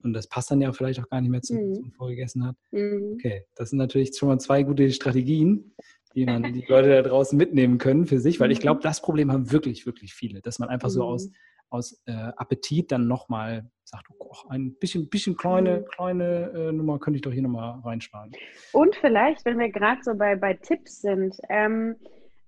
Und das passt dann ja vielleicht auch gar nicht mehr zu, mhm. was man vorgegessen hat. Mhm. Okay, das sind natürlich schon mal zwei gute Strategien, die man die Leute da draußen mitnehmen können für sich, weil ich glaube, mhm. das Problem haben wirklich, wirklich viele, dass man einfach so aus, mhm. aus äh, Appetit dann nochmal sagt, oh, ein bisschen, bisschen kleine, mhm. kleine äh, Nummer könnte ich doch hier nochmal reinsparen. Und vielleicht, wenn wir gerade so bei, bei Tipps sind, ähm,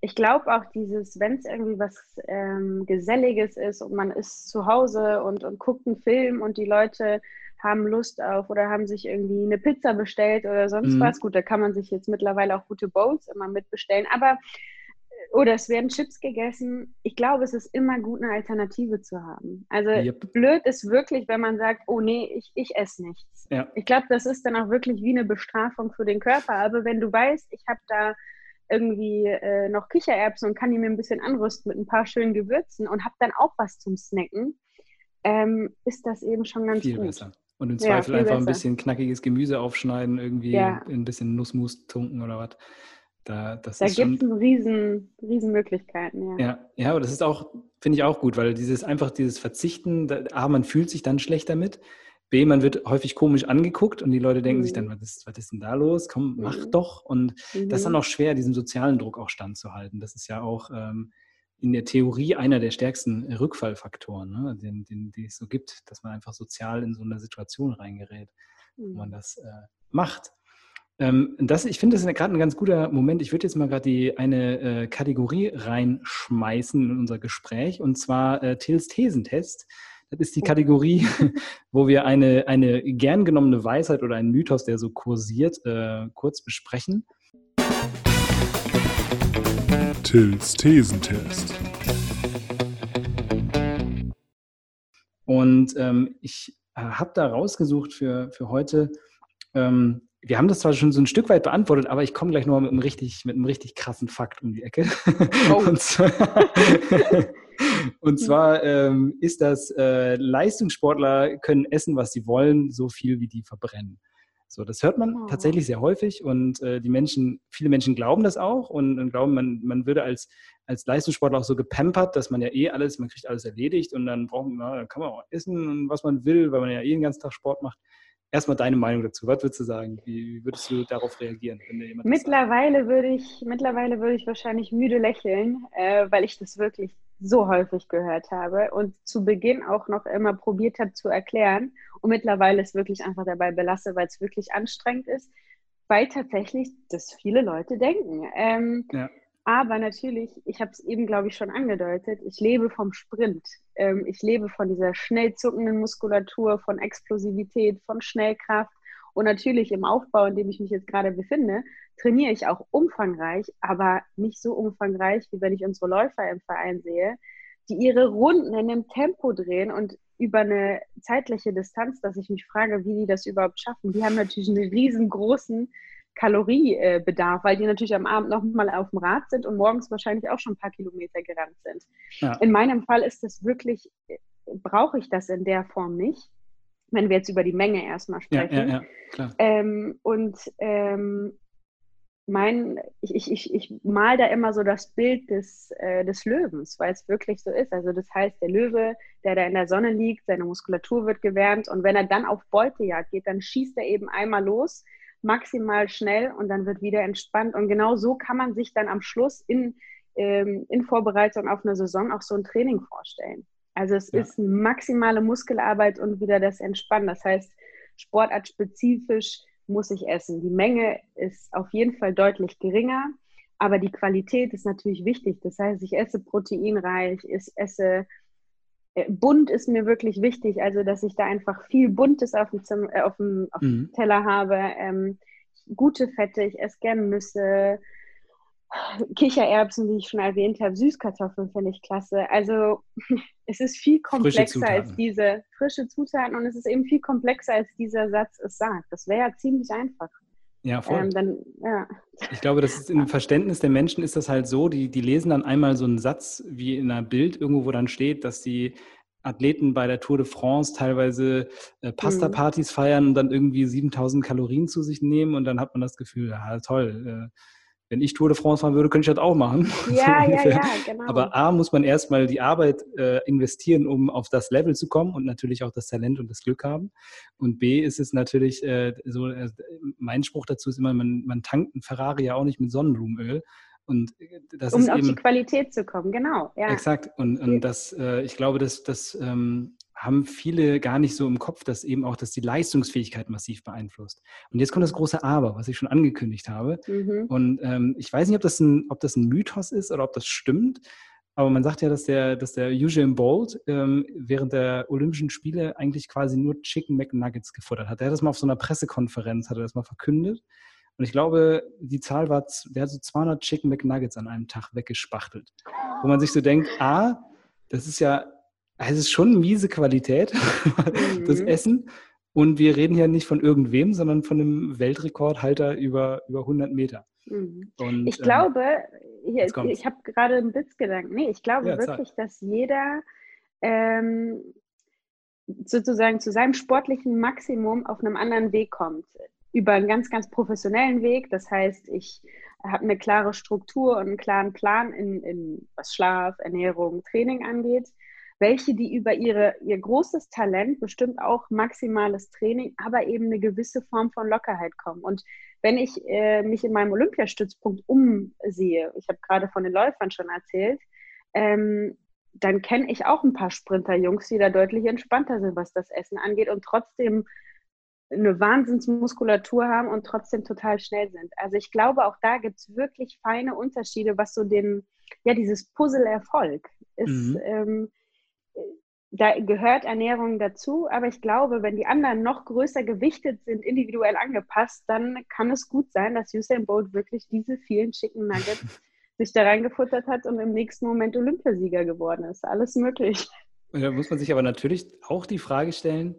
ich glaube auch dieses, wenn es irgendwie was ähm, Geselliges ist und man ist zu Hause und, und guckt einen Film und die Leute haben Lust auf oder haben sich irgendwie eine Pizza bestellt oder sonst mhm. was. Gut, da kann man sich jetzt mittlerweile auch gute Bowls immer mitbestellen. Aber oder es werden Chips gegessen. Ich glaube, es ist immer gut, eine Alternative zu haben. Also yep. blöd ist wirklich, wenn man sagt, oh nee, ich, ich esse nichts. Ja. Ich glaube, das ist dann auch wirklich wie eine Bestrafung für den Körper. Aber wenn du weißt, ich habe da irgendwie äh, noch Kichererbsen und kann die mir ein bisschen anrüsten mit ein paar schönen Gewürzen und habe dann auch was zum Snacken, ähm, ist das eben schon ganz Viel gut. Besser. Und im Zweifel ja, einfach besser. ein bisschen knackiges Gemüse aufschneiden, irgendwie ja. ein bisschen Nussmus tunken oder was. Da, da gibt es riesen, riesen Möglichkeiten, ja. ja. Ja, aber das ist auch, finde ich auch gut, weil dieses einfach dieses Verzichten, da, A, man fühlt sich dann schlecht damit. B, man wird häufig komisch angeguckt und die Leute denken mhm. sich dann, was ist, was ist denn da los? Komm, mach mhm. doch. Und mhm. das ist dann mhm. auch schwer, diesem sozialen Druck auch standzuhalten. Das ist ja auch ähm, in der Theorie einer der stärksten Rückfallfaktoren, ne, den, den, die es so gibt, dass man einfach sozial in so eine Situation reingerät, wo man mhm. das äh, macht. Ähm, das, ich finde, das ist gerade ein ganz guter Moment. Ich würde jetzt mal gerade die eine äh, Kategorie reinschmeißen in unser Gespräch und zwar äh, Tills Thesentest. Das ist die. Kategorie, [LAUGHS] wo wir eine, eine gern genommene Weisheit oder einen Mythos, der so kursiert, äh, kurz besprechen. Tills Thesentest. Und ähm, ich äh, habe da rausgesucht für, für heute ähm, wir haben das zwar schon so ein Stück weit beantwortet, aber ich komme gleich noch mit einem richtig, mit einem richtig krassen Fakt um die Ecke. Oh. [LAUGHS] Und zwar, und zwar ähm, ist das, äh, Leistungssportler können essen, was sie wollen, so viel wie die verbrennen. So, das hört man oh. tatsächlich sehr häufig und äh, die Menschen, viele Menschen glauben das auch und, und, glauben, man, man würde als, als Leistungssportler auch so gepampert, dass man ja eh alles, man kriegt alles erledigt und dann braucht man, dann kann man auch essen, was man will, weil man ja eh den ganzen Tag Sport macht. Erstmal deine Meinung dazu. Was würdest du sagen? Wie würdest du darauf reagieren, wenn dir jemand mittlerweile würde ich Mittlerweile würde ich wahrscheinlich müde lächeln, äh, weil ich das wirklich so häufig gehört habe und zu Beginn auch noch immer probiert habe zu erklären und mittlerweile es wirklich einfach dabei belasse, weil es wirklich anstrengend ist, weil tatsächlich das viele Leute denken. Ähm, ja. Aber natürlich, ich habe es eben, glaube ich, schon angedeutet, ich lebe vom Sprint. Ähm, ich lebe von dieser schnell zuckenden Muskulatur, von Explosivität, von Schnellkraft. Und natürlich im Aufbau, in dem ich mich jetzt gerade befinde, trainiere ich auch umfangreich, aber nicht so umfangreich, wie wenn ich unsere Läufer im Verein sehe, die ihre Runden in einem Tempo drehen und über eine zeitliche Distanz, dass ich mich frage, wie die das überhaupt schaffen. Die haben natürlich einen riesengroßen Kaloriebedarf, weil die natürlich am Abend noch mal auf dem Rad sind und morgens wahrscheinlich auch schon ein paar Kilometer gerannt sind. Ja. In meinem Fall ist das wirklich, brauche ich das in der Form nicht, wenn wir jetzt über die Menge erstmal sprechen. Ja, ja, ähm, und ähm, mein, ich, ich, ich, ich mal da immer so das Bild des, äh, des Löwens, weil es wirklich so ist. Also das heißt, der Löwe, der da in der Sonne liegt, seine Muskulatur wird gewärmt und wenn er dann auf Beutejagd geht, dann schießt er eben einmal los, maximal schnell und dann wird wieder entspannt. Und genau so kann man sich dann am Schluss in, ähm, in Vorbereitung auf eine Saison auch so ein Training vorstellen. Also es ja. ist maximale Muskelarbeit und wieder das Entspannen. Das heißt, sportartspezifisch muss ich essen. Die Menge ist auf jeden Fall deutlich geringer, aber die Qualität ist natürlich wichtig. Das heißt, ich esse proteinreich, ich esse bunt ist mir wirklich wichtig, also dass ich da einfach viel Buntes auf dem, Zim äh, auf dem, auf dem mhm. Teller habe. Ähm, gute Fette, ich esse gerne Nüsse, Kichererbsen, wie ich schon erwähnt habe, Süßkartoffeln finde ich klasse. Also [LAUGHS] es ist viel komplexer als diese frische Zutaten und es ist eben viel komplexer, als dieser Satz es sagt. Das wäre ja ziemlich einfach. Ja, voll. Ähm, dann, ja. Ich glaube, das ist im Verständnis der Menschen ist das halt so, die, die lesen dann einmal so einen Satz wie in einer Bild irgendwo, wo dann steht, dass die Athleten bei der Tour de France teilweise äh, Pasta-Partys mhm. feiern und dann irgendwie 7000 Kalorien zu sich nehmen und dann hat man das Gefühl, ja toll, äh, wenn ich Tour de France fahren würde, könnte ich das auch machen. Ja, [LAUGHS] so ja, ja, genau. Aber A, muss man erstmal die Arbeit äh, investieren, um auf das Level zu kommen und natürlich auch das Talent und das Glück haben. Und B ist es natürlich äh, so, äh, mein Spruch dazu ist immer, man, man tankt einen Ferrari ja auch nicht mit Sonnenblumenöl. Und äh, das um ist auf eben, die Qualität zu kommen, genau. Ja. Exakt. Und, und das, äh, ich glaube, dass das ähm, haben viele gar nicht so im Kopf, dass eben auch, dass die Leistungsfähigkeit massiv beeinflusst. Und jetzt kommt das große Aber, was ich schon angekündigt habe. Mhm. Und ähm, ich weiß nicht, ob das, ein, ob das ein Mythos ist oder ob das stimmt. Aber man sagt ja, dass der, dass der Usain Bolt ähm, während der Olympischen Spiele eigentlich quasi nur Chicken McNuggets gefuttert hat. Er hat das mal auf so einer Pressekonferenz, hat er das mal verkündet. Und ich glaube, die Zahl war, der hat so 200 Chicken McNuggets an einem Tag weggespachtelt. Wo man sich so denkt, ah, das ist ja es ist schon miese Qualität, [LAUGHS] mhm. das Essen. Und wir reden hier nicht von irgendwem, sondern von einem Weltrekordhalter über, über 100 Meter. Mhm. Und, ich ähm, glaube, hier, ich habe gerade einen Blitzgedanken. Nee, ich glaube ja, wirklich, dass jeder ähm, sozusagen zu seinem sportlichen Maximum auf einem anderen Weg kommt. Über einen ganz, ganz professionellen Weg. Das heißt, ich habe eine klare Struktur und einen klaren Plan, in, in was Schlaf, Ernährung, Training angeht welche, die über ihre, ihr großes Talent, bestimmt auch maximales Training, aber eben eine gewisse Form von Lockerheit kommen. Und wenn ich äh, mich in meinem Olympiastützpunkt umsehe, ich habe gerade von den Läufern schon erzählt, ähm, dann kenne ich auch ein paar Sprinterjungs, die da deutlich entspannter sind, was das Essen angeht und trotzdem eine Wahnsinnsmuskulatur haben und trotzdem total schnell sind. Also ich glaube, auch da gibt es wirklich feine Unterschiede, was so den, ja, dieses Puzzle-Erfolg ist. Mhm. Ähm, da gehört Ernährung dazu, aber ich glaube, wenn die anderen noch größer gewichtet sind, individuell angepasst, dann kann es gut sein, dass Usain Bolt wirklich diese vielen Chicken Nuggets [LAUGHS] sich da reingefuttert hat und im nächsten Moment Olympiasieger geworden ist. Alles möglich. da muss man sich aber natürlich auch die Frage stellen,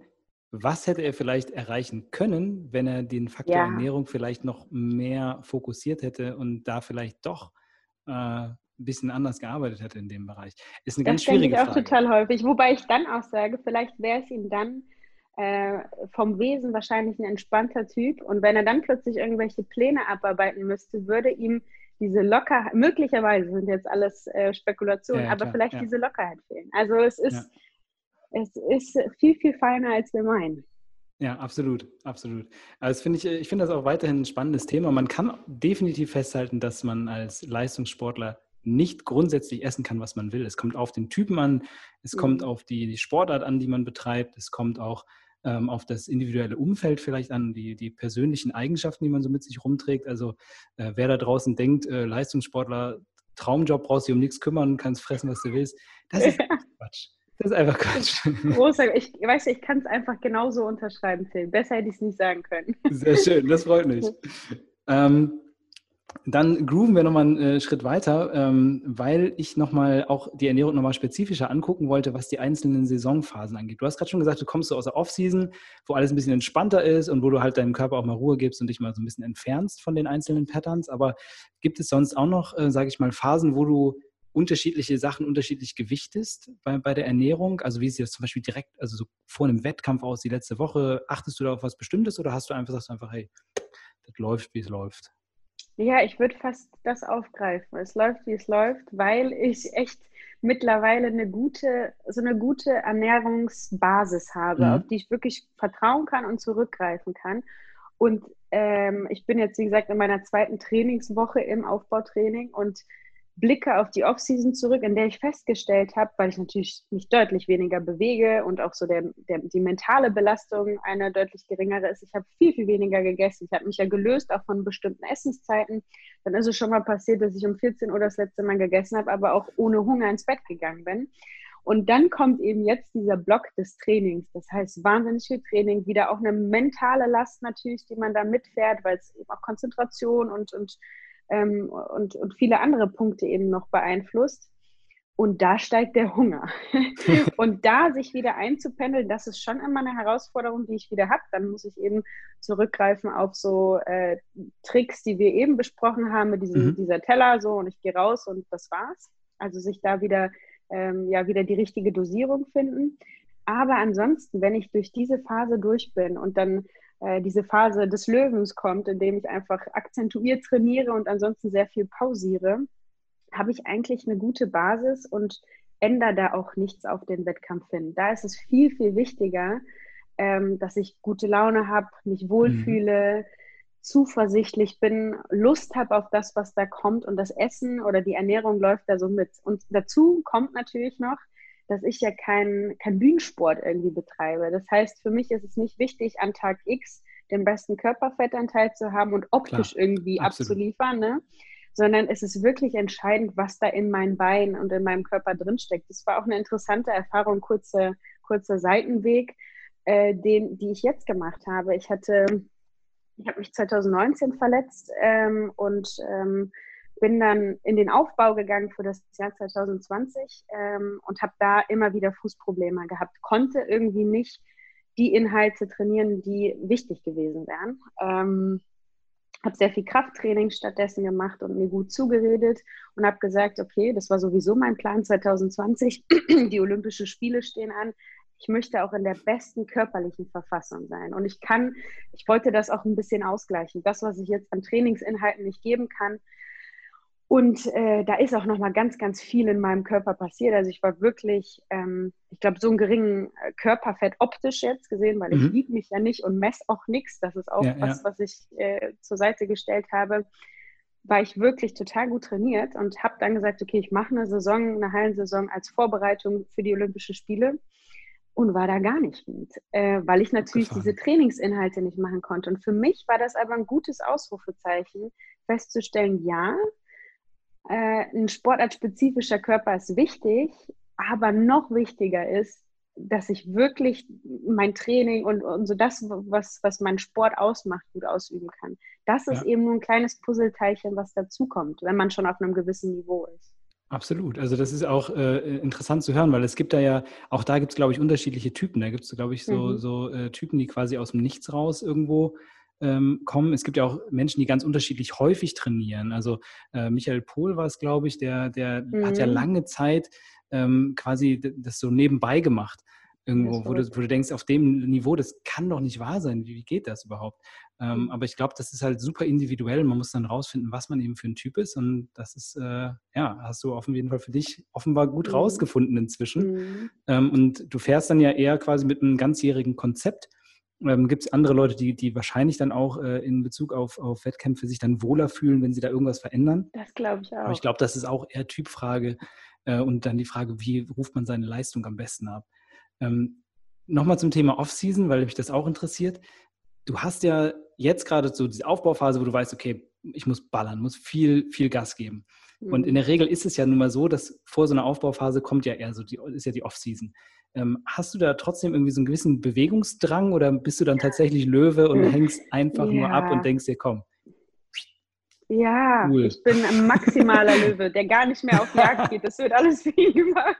was hätte er vielleicht erreichen können, wenn er den Faktor ja. Ernährung vielleicht noch mehr fokussiert hätte und da vielleicht doch äh, ein bisschen anders gearbeitet hätte in dem Bereich. Ist eine das ganz schwierige ich auch total häufig. Wobei ich dann auch sage, vielleicht wäre es ihm dann äh, vom Wesen wahrscheinlich ein entspannter Typ. Und wenn er dann plötzlich irgendwelche Pläne abarbeiten müsste, würde ihm diese Lockerheit, möglicherweise sind jetzt alles äh, Spekulationen, ja, aber vielleicht ja. diese Lockerheit fehlen. Also es ist, ja. es ist viel, viel feiner, als wir meinen. Ja, absolut, absolut. Also finde ich, ich finde das auch weiterhin ein spannendes Thema. Man kann definitiv festhalten, dass man als Leistungssportler nicht grundsätzlich essen kann, was man will. Es kommt auf den Typen an, es mhm. kommt auf die, die, Sportart an, die man betreibt, es kommt auch ähm, auf das individuelle Umfeld vielleicht an, die, die persönlichen Eigenschaften, die man so mit sich rumträgt. Also äh, wer da draußen denkt, äh, Leistungssportler, Traumjob brauchst du um nichts kümmern, kannst fressen, was du willst, das ist [LAUGHS] Quatsch. Das ist einfach Quatsch. Großer, ich weiß, ich kann es einfach genauso unterschreiben, Phil. Besser hätte ich es nicht sagen können. Sehr schön, das freut mich. [LAUGHS] Ähm, dann grooven wir nochmal einen äh, Schritt weiter, ähm, weil ich nochmal auch die Ernährung nochmal spezifischer angucken wollte, was die einzelnen Saisonphasen angeht. Du hast gerade schon gesagt, du kommst so aus der Offseason, wo alles ein bisschen entspannter ist und wo du halt deinem Körper auch mal Ruhe gibst und dich mal so ein bisschen entfernst von den einzelnen Patterns. Aber gibt es sonst auch noch, äh, sage ich mal, Phasen, wo du unterschiedliche Sachen unterschiedlich gewichtest bei, bei der Ernährung? Also wie sieht das zum Beispiel direkt, also so vor einem Wettkampf aus, die letzte Woche? Achtest du da auf was Bestimmtes oder hast du einfach, sagst du einfach, hey, das läuft, wie es läuft? Ja, ich würde fast das aufgreifen. Es läuft, wie es läuft, weil ich echt mittlerweile eine gute, so eine gute Ernährungsbasis habe, mhm. auf die ich wirklich vertrauen kann und zurückgreifen kann. Und ähm, ich bin jetzt, wie gesagt, in meiner zweiten Trainingswoche im Aufbautraining und blicke auf die Offseason zurück, in der ich festgestellt habe, weil ich natürlich mich deutlich weniger bewege und auch so der, der, die mentale Belastung eine deutlich geringere ist. Ich habe viel, viel weniger gegessen. Ich habe mich ja gelöst auch von bestimmten Essenszeiten. Dann ist es schon mal passiert, dass ich um 14 Uhr das letzte Mal gegessen habe, aber auch ohne Hunger ins Bett gegangen bin. Und dann kommt eben jetzt dieser Block des Trainings. Das heißt, wahnsinnig viel Training, wieder auch eine mentale Last natürlich, die man da mitfährt, weil es eben auch Konzentration und, und ähm, und, und viele andere Punkte eben noch beeinflusst. Und da steigt der Hunger. [LAUGHS] und da sich wieder einzupendeln, das ist schon immer eine Herausforderung, die ich wieder habe. Dann muss ich eben zurückgreifen auf so äh, Tricks, die wir eben besprochen haben, mit diesem, mhm. dieser Teller so und ich gehe raus und das war's. Also sich da wieder, ähm, ja, wieder die richtige Dosierung finden. Aber ansonsten, wenn ich durch diese Phase durch bin und dann äh, diese Phase des Löwens kommt, in dem ich einfach akzentuiert trainiere und ansonsten sehr viel pausiere, habe ich eigentlich eine gute Basis und ändere da auch nichts auf den Wettkampf hin. Da ist es viel, viel wichtiger, ähm, dass ich gute Laune habe, mich wohlfühle, mhm. zuversichtlich bin, Lust habe auf das, was da kommt und das Essen oder die Ernährung läuft da so mit. Und dazu kommt natürlich noch, dass ich ja keinen kein Bühnensport irgendwie betreibe. Das heißt, für mich ist es nicht wichtig, an Tag X den besten Körperfettanteil zu haben und optisch Klar, irgendwie absolut. abzuliefern, ne? sondern es ist wirklich entscheidend, was da in meinen Beinen und in meinem Körper drinsteckt. Das war auch eine interessante Erfahrung, kurzer, kurzer Seitenweg, äh, den, die ich jetzt gemacht habe. Ich hatte, ich habe mich 2019 verletzt ähm, und ähm, bin dann in den Aufbau gegangen für das Jahr 2020 ähm, und habe da immer wieder Fußprobleme gehabt, konnte irgendwie nicht die Inhalte trainieren, die wichtig gewesen wären. Ähm, habe sehr viel Krafttraining stattdessen gemacht und mir gut zugeredet und habe gesagt, okay, das war sowieso mein Plan 2020, [CLEARS THROAT] die Olympischen Spiele stehen an. Ich möchte auch in der besten körperlichen Verfassung sein. Und ich kann, ich wollte das auch ein bisschen ausgleichen. Das, was ich jetzt an Trainingsinhalten nicht geben kann, und äh, da ist auch noch mal ganz, ganz viel in meinem Körper passiert. Also ich war wirklich, ähm, ich glaube, so einen geringen äh, Körperfett optisch jetzt gesehen, weil mhm. ich wiege mich ja nicht und messe auch nichts. Das ist auch ja, was, ja. was ich äh, zur Seite gestellt habe. War ich wirklich total gut trainiert und habe dann gesagt, okay, ich mache eine Saison, eine Hallensaison als Vorbereitung für die Olympischen Spiele und war da gar nicht mit, äh, weil ich natürlich diese Trainingsinhalte nicht machen konnte. Und für mich war das aber ein gutes Ausrufezeichen, festzustellen, ja, äh, ein sportartspezifischer Körper ist wichtig, aber noch wichtiger ist, dass ich wirklich mein Training und, und so das, was, was mein Sport ausmacht, gut ausüben kann. Das ist ja. eben nur ein kleines Puzzleteilchen, was dazukommt, wenn man schon auf einem gewissen Niveau ist. Absolut. Also das ist auch äh, interessant zu hören, weil es gibt da ja, auch da gibt es, glaube ich, unterschiedliche Typen. Da gibt es, glaube ich, so, mhm. so äh, Typen, die quasi aus dem Nichts raus irgendwo ähm, kommen. Es gibt ja auch Menschen, die ganz unterschiedlich häufig trainieren. Also äh, Michael Pohl war es, glaube ich, der, der mhm. hat ja mhm. lange Zeit ähm, quasi das so nebenbei gemacht. Irgendwo, wo du, wo du denkst, auf dem Niveau, das kann doch nicht wahr sein. Wie, wie geht das überhaupt? Ähm, mhm. aber ich glaube, das ist halt super individuell. Man muss dann rausfinden, was man eben für ein Typ ist. Und das ist, äh, ja, hast du auf jeden Fall für dich offenbar gut mhm. rausgefunden inzwischen. Mhm. Ähm, und du fährst dann ja eher quasi mit einem ganzjährigen Konzept. Ähm, Gibt es andere Leute, die, die wahrscheinlich dann auch äh, in Bezug auf, auf Wettkämpfe sich dann wohler fühlen, wenn sie da irgendwas verändern? Das glaube ich auch. Aber ich glaube, das ist auch eher Typfrage. Äh, und dann die Frage, wie ruft man seine Leistung am besten ab? Ähm, Nochmal zum Thema Off-Season, weil mich das auch interessiert. Du hast ja jetzt gerade so diese Aufbauphase, wo du weißt, okay, ich muss ballern, muss viel, viel Gas geben. Und in mhm. der Regel ist es ja nun mal so, dass vor so einer Aufbauphase kommt ja eher so, die, ist ja die Off-Season. Ähm, hast du da trotzdem irgendwie so einen gewissen Bewegungsdrang oder bist du dann tatsächlich Löwe und hängst einfach ja. nur ab und denkst dir, komm, ja, cool. ich bin ein maximaler Löwe, der gar nicht mehr auf [LAUGHS] Jagd geht. Das wird alles für ihn gemacht.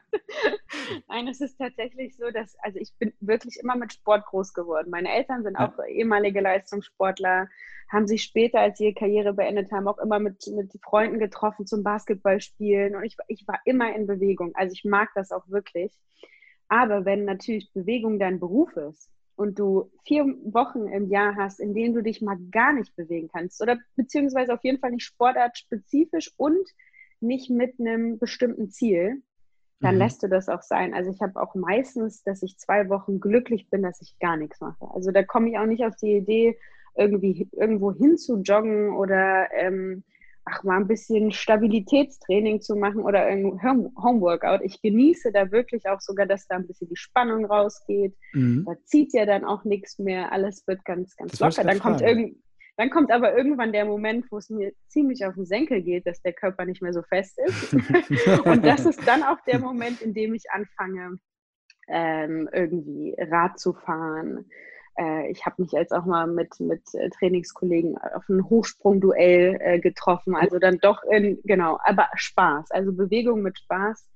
Nein, es ist tatsächlich so, dass, also ich bin wirklich immer mit Sport groß geworden. Meine Eltern sind ja. auch ehemalige Leistungssportler, haben sich später, als sie ihre Karriere beendet haben, auch immer mit, mit Freunden getroffen zum Basketballspielen. Und ich, ich war immer in Bewegung. Also ich mag das auch wirklich. Aber wenn natürlich Bewegung dein Beruf ist, und du vier Wochen im Jahr hast, in denen du dich mal gar nicht bewegen kannst oder beziehungsweise auf jeden Fall nicht sportartspezifisch und nicht mit einem bestimmten Ziel, dann mhm. lässt du das auch sein. Also ich habe auch meistens, dass ich zwei Wochen glücklich bin, dass ich gar nichts mache. Also da komme ich auch nicht auf die Idee, irgendwie irgendwo hin zu joggen oder ähm, ach, mal ein bisschen Stabilitätstraining zu machen oder ein Homeworkout. Ich genieße da wirklich auch sogar, dass da ein bisschen die Spannung rausgeht. Mhm. Da zieht ja dann auch nichts mehr. Alles wird ganz, ganz das locker. Dann kommt, irgend, dann kommt aber irgendwann der Moment, wo es mir ziemlich auf den Senkel geht, dass der Körper nicht mehr so fest ist. [LAUGHS] Und das ist dann auch der Moment, in dem ich anfange, ähm, irgendwie Rad zu fahren, äh, ich habe mich jetzt auch mal mit, mit äh, Trainingskollegen auf ein Hochsprungduell äh, getroffen. Also dann doch in, genau, aber Spaß, also Bewegung mit Spaß.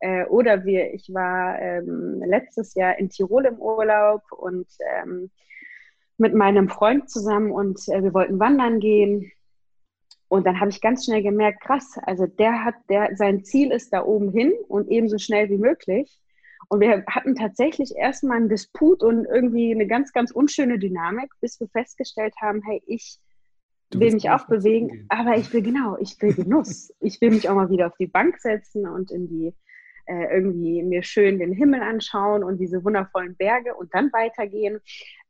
Äh, oder wir, ich war ähm, letztes Jahr in Tirol im Urlaub und ähm, mit meinem Freund zusammen und äh, wir wollten wandern gehen. Und dann habe ich ganz schnell gemerkt, krass, also der hat, der, sein Ziel ist da oben hin und ebenso schnell wie möglich. Und wir hatten tatsächlich erstmal einen Disput und irgendwie eine ganz, ganz unschöne Dynamik, bis wir festgestellt haben, hey, ich du will mich auch bewegen, aber ich will genau, ich will Genuss. ich will mich auch mal wieder auf die Bank setzen und in die äh, irgendwie mir schön den Himmel anschauen und diese wundervollen Berge und dann weitergehen.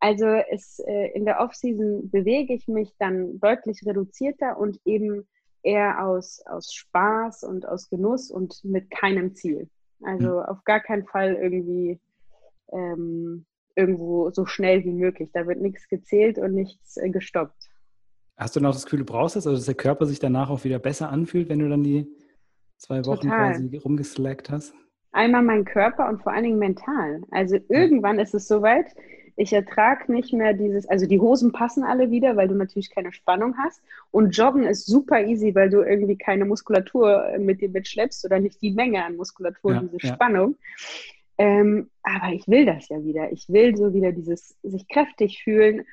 Also es, äh, in der Offseason bewege ich mich dann deutlich reduzierter und eben eher aus, aus Spaß und aus Genuss und mit keinem Ziel. Also mhm. auf gar keinen Fall irgendwie ähm, irgendwo so schnell wie möglich. Da wird nichts gezählt und nichts äh, gestoppt. Hast du noch das Gefühl, du brauchst das, also dass der Körper sich danach auch wieder besser anfühlt, wenn du dann die zwei Wochen Total. quasi rumgeslackt hast? Einmal mein Körper und vor allen Dingen mental. Also irgendwann ist es soweit, ich ertrage nicht mehr dieses, also die Hosen passen alle wieder, weil du natürlich keine Spannung hast. Und Joggen ist super easy, weil du irgendwie keine Muskulatur mit dir mitschleppst oder nicht die Menge an Muskulatur, ja, diese ja. Spannung. Ähm, aber ich will das ja wieder. Ich will so wieder dieses sich kräftig fühlen.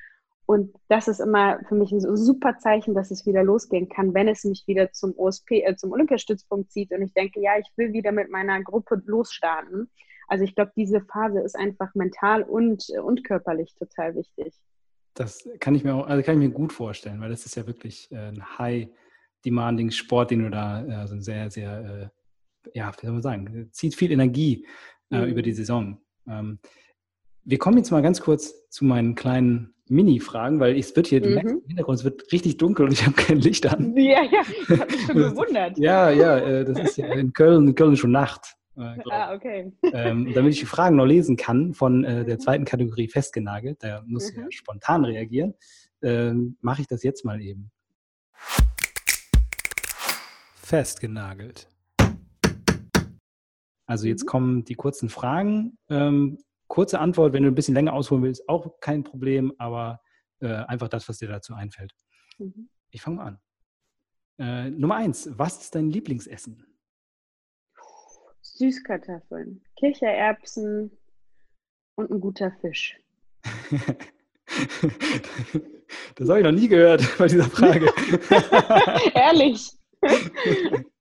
Und das ist immer für mich ein super Zeichen, dass es wieder losgehen kann, wenn es mich wieder zum OSP, äh, zum Olympiastützpunkt zieht und ich denke, ja, ich will wieder mit meiner Gruppe losstarten. Also ich glaube, diese Phase ist einfach mental und, und körperlich total wichtig. Das kann ich mir auch, also kann ich mir gut vorstellen, weil das ist ja wirklich äh, ein high-demanding Sport, den du da also sehr, sehr, äh, ja, wie soll man sagen, zieht viel Energie äh, mhm. über die Saison. Ähm, wir kommen jetzt mal ganz kurz zu meinen kleinen Mini-Fragen, weil es wird hier, mhm. im Hintergrund, es wird richtig dunkel und ich habe kein Licht an. Ja, ja, ich habe mich schon [LAUGHS] gewundert. ja, ja, das ist ja in Köln, in Köln schon Nacht. Äh, ah, okay. Ähm, damit ich die Fragen noch lesen kann von äh, der mhm. zweiten Kategorie festgenagelt, da muss mhm. ja spontan reagieren, ähm, mache ich das jetzt mal eben. Festgenagelt. Also jetzt mhm. kommen die kurzen Fragen. Ähm, kurze Antwort, wenn du ein bisschen länger ausholen willst, auch kein Problem, aber äh, einfach das, was dir dazu einfällt. Mhm. Ich fange mal an. Äh, Nummer eins, was ist dein Lieblingsessen? Süßkartoffeln, Kichererbsen und ein guter Fisch. [LAUGHS] das habe ich noch nie gehört bei dieser Frage. [LAUGHS] Ehrlich. [LAUGHS]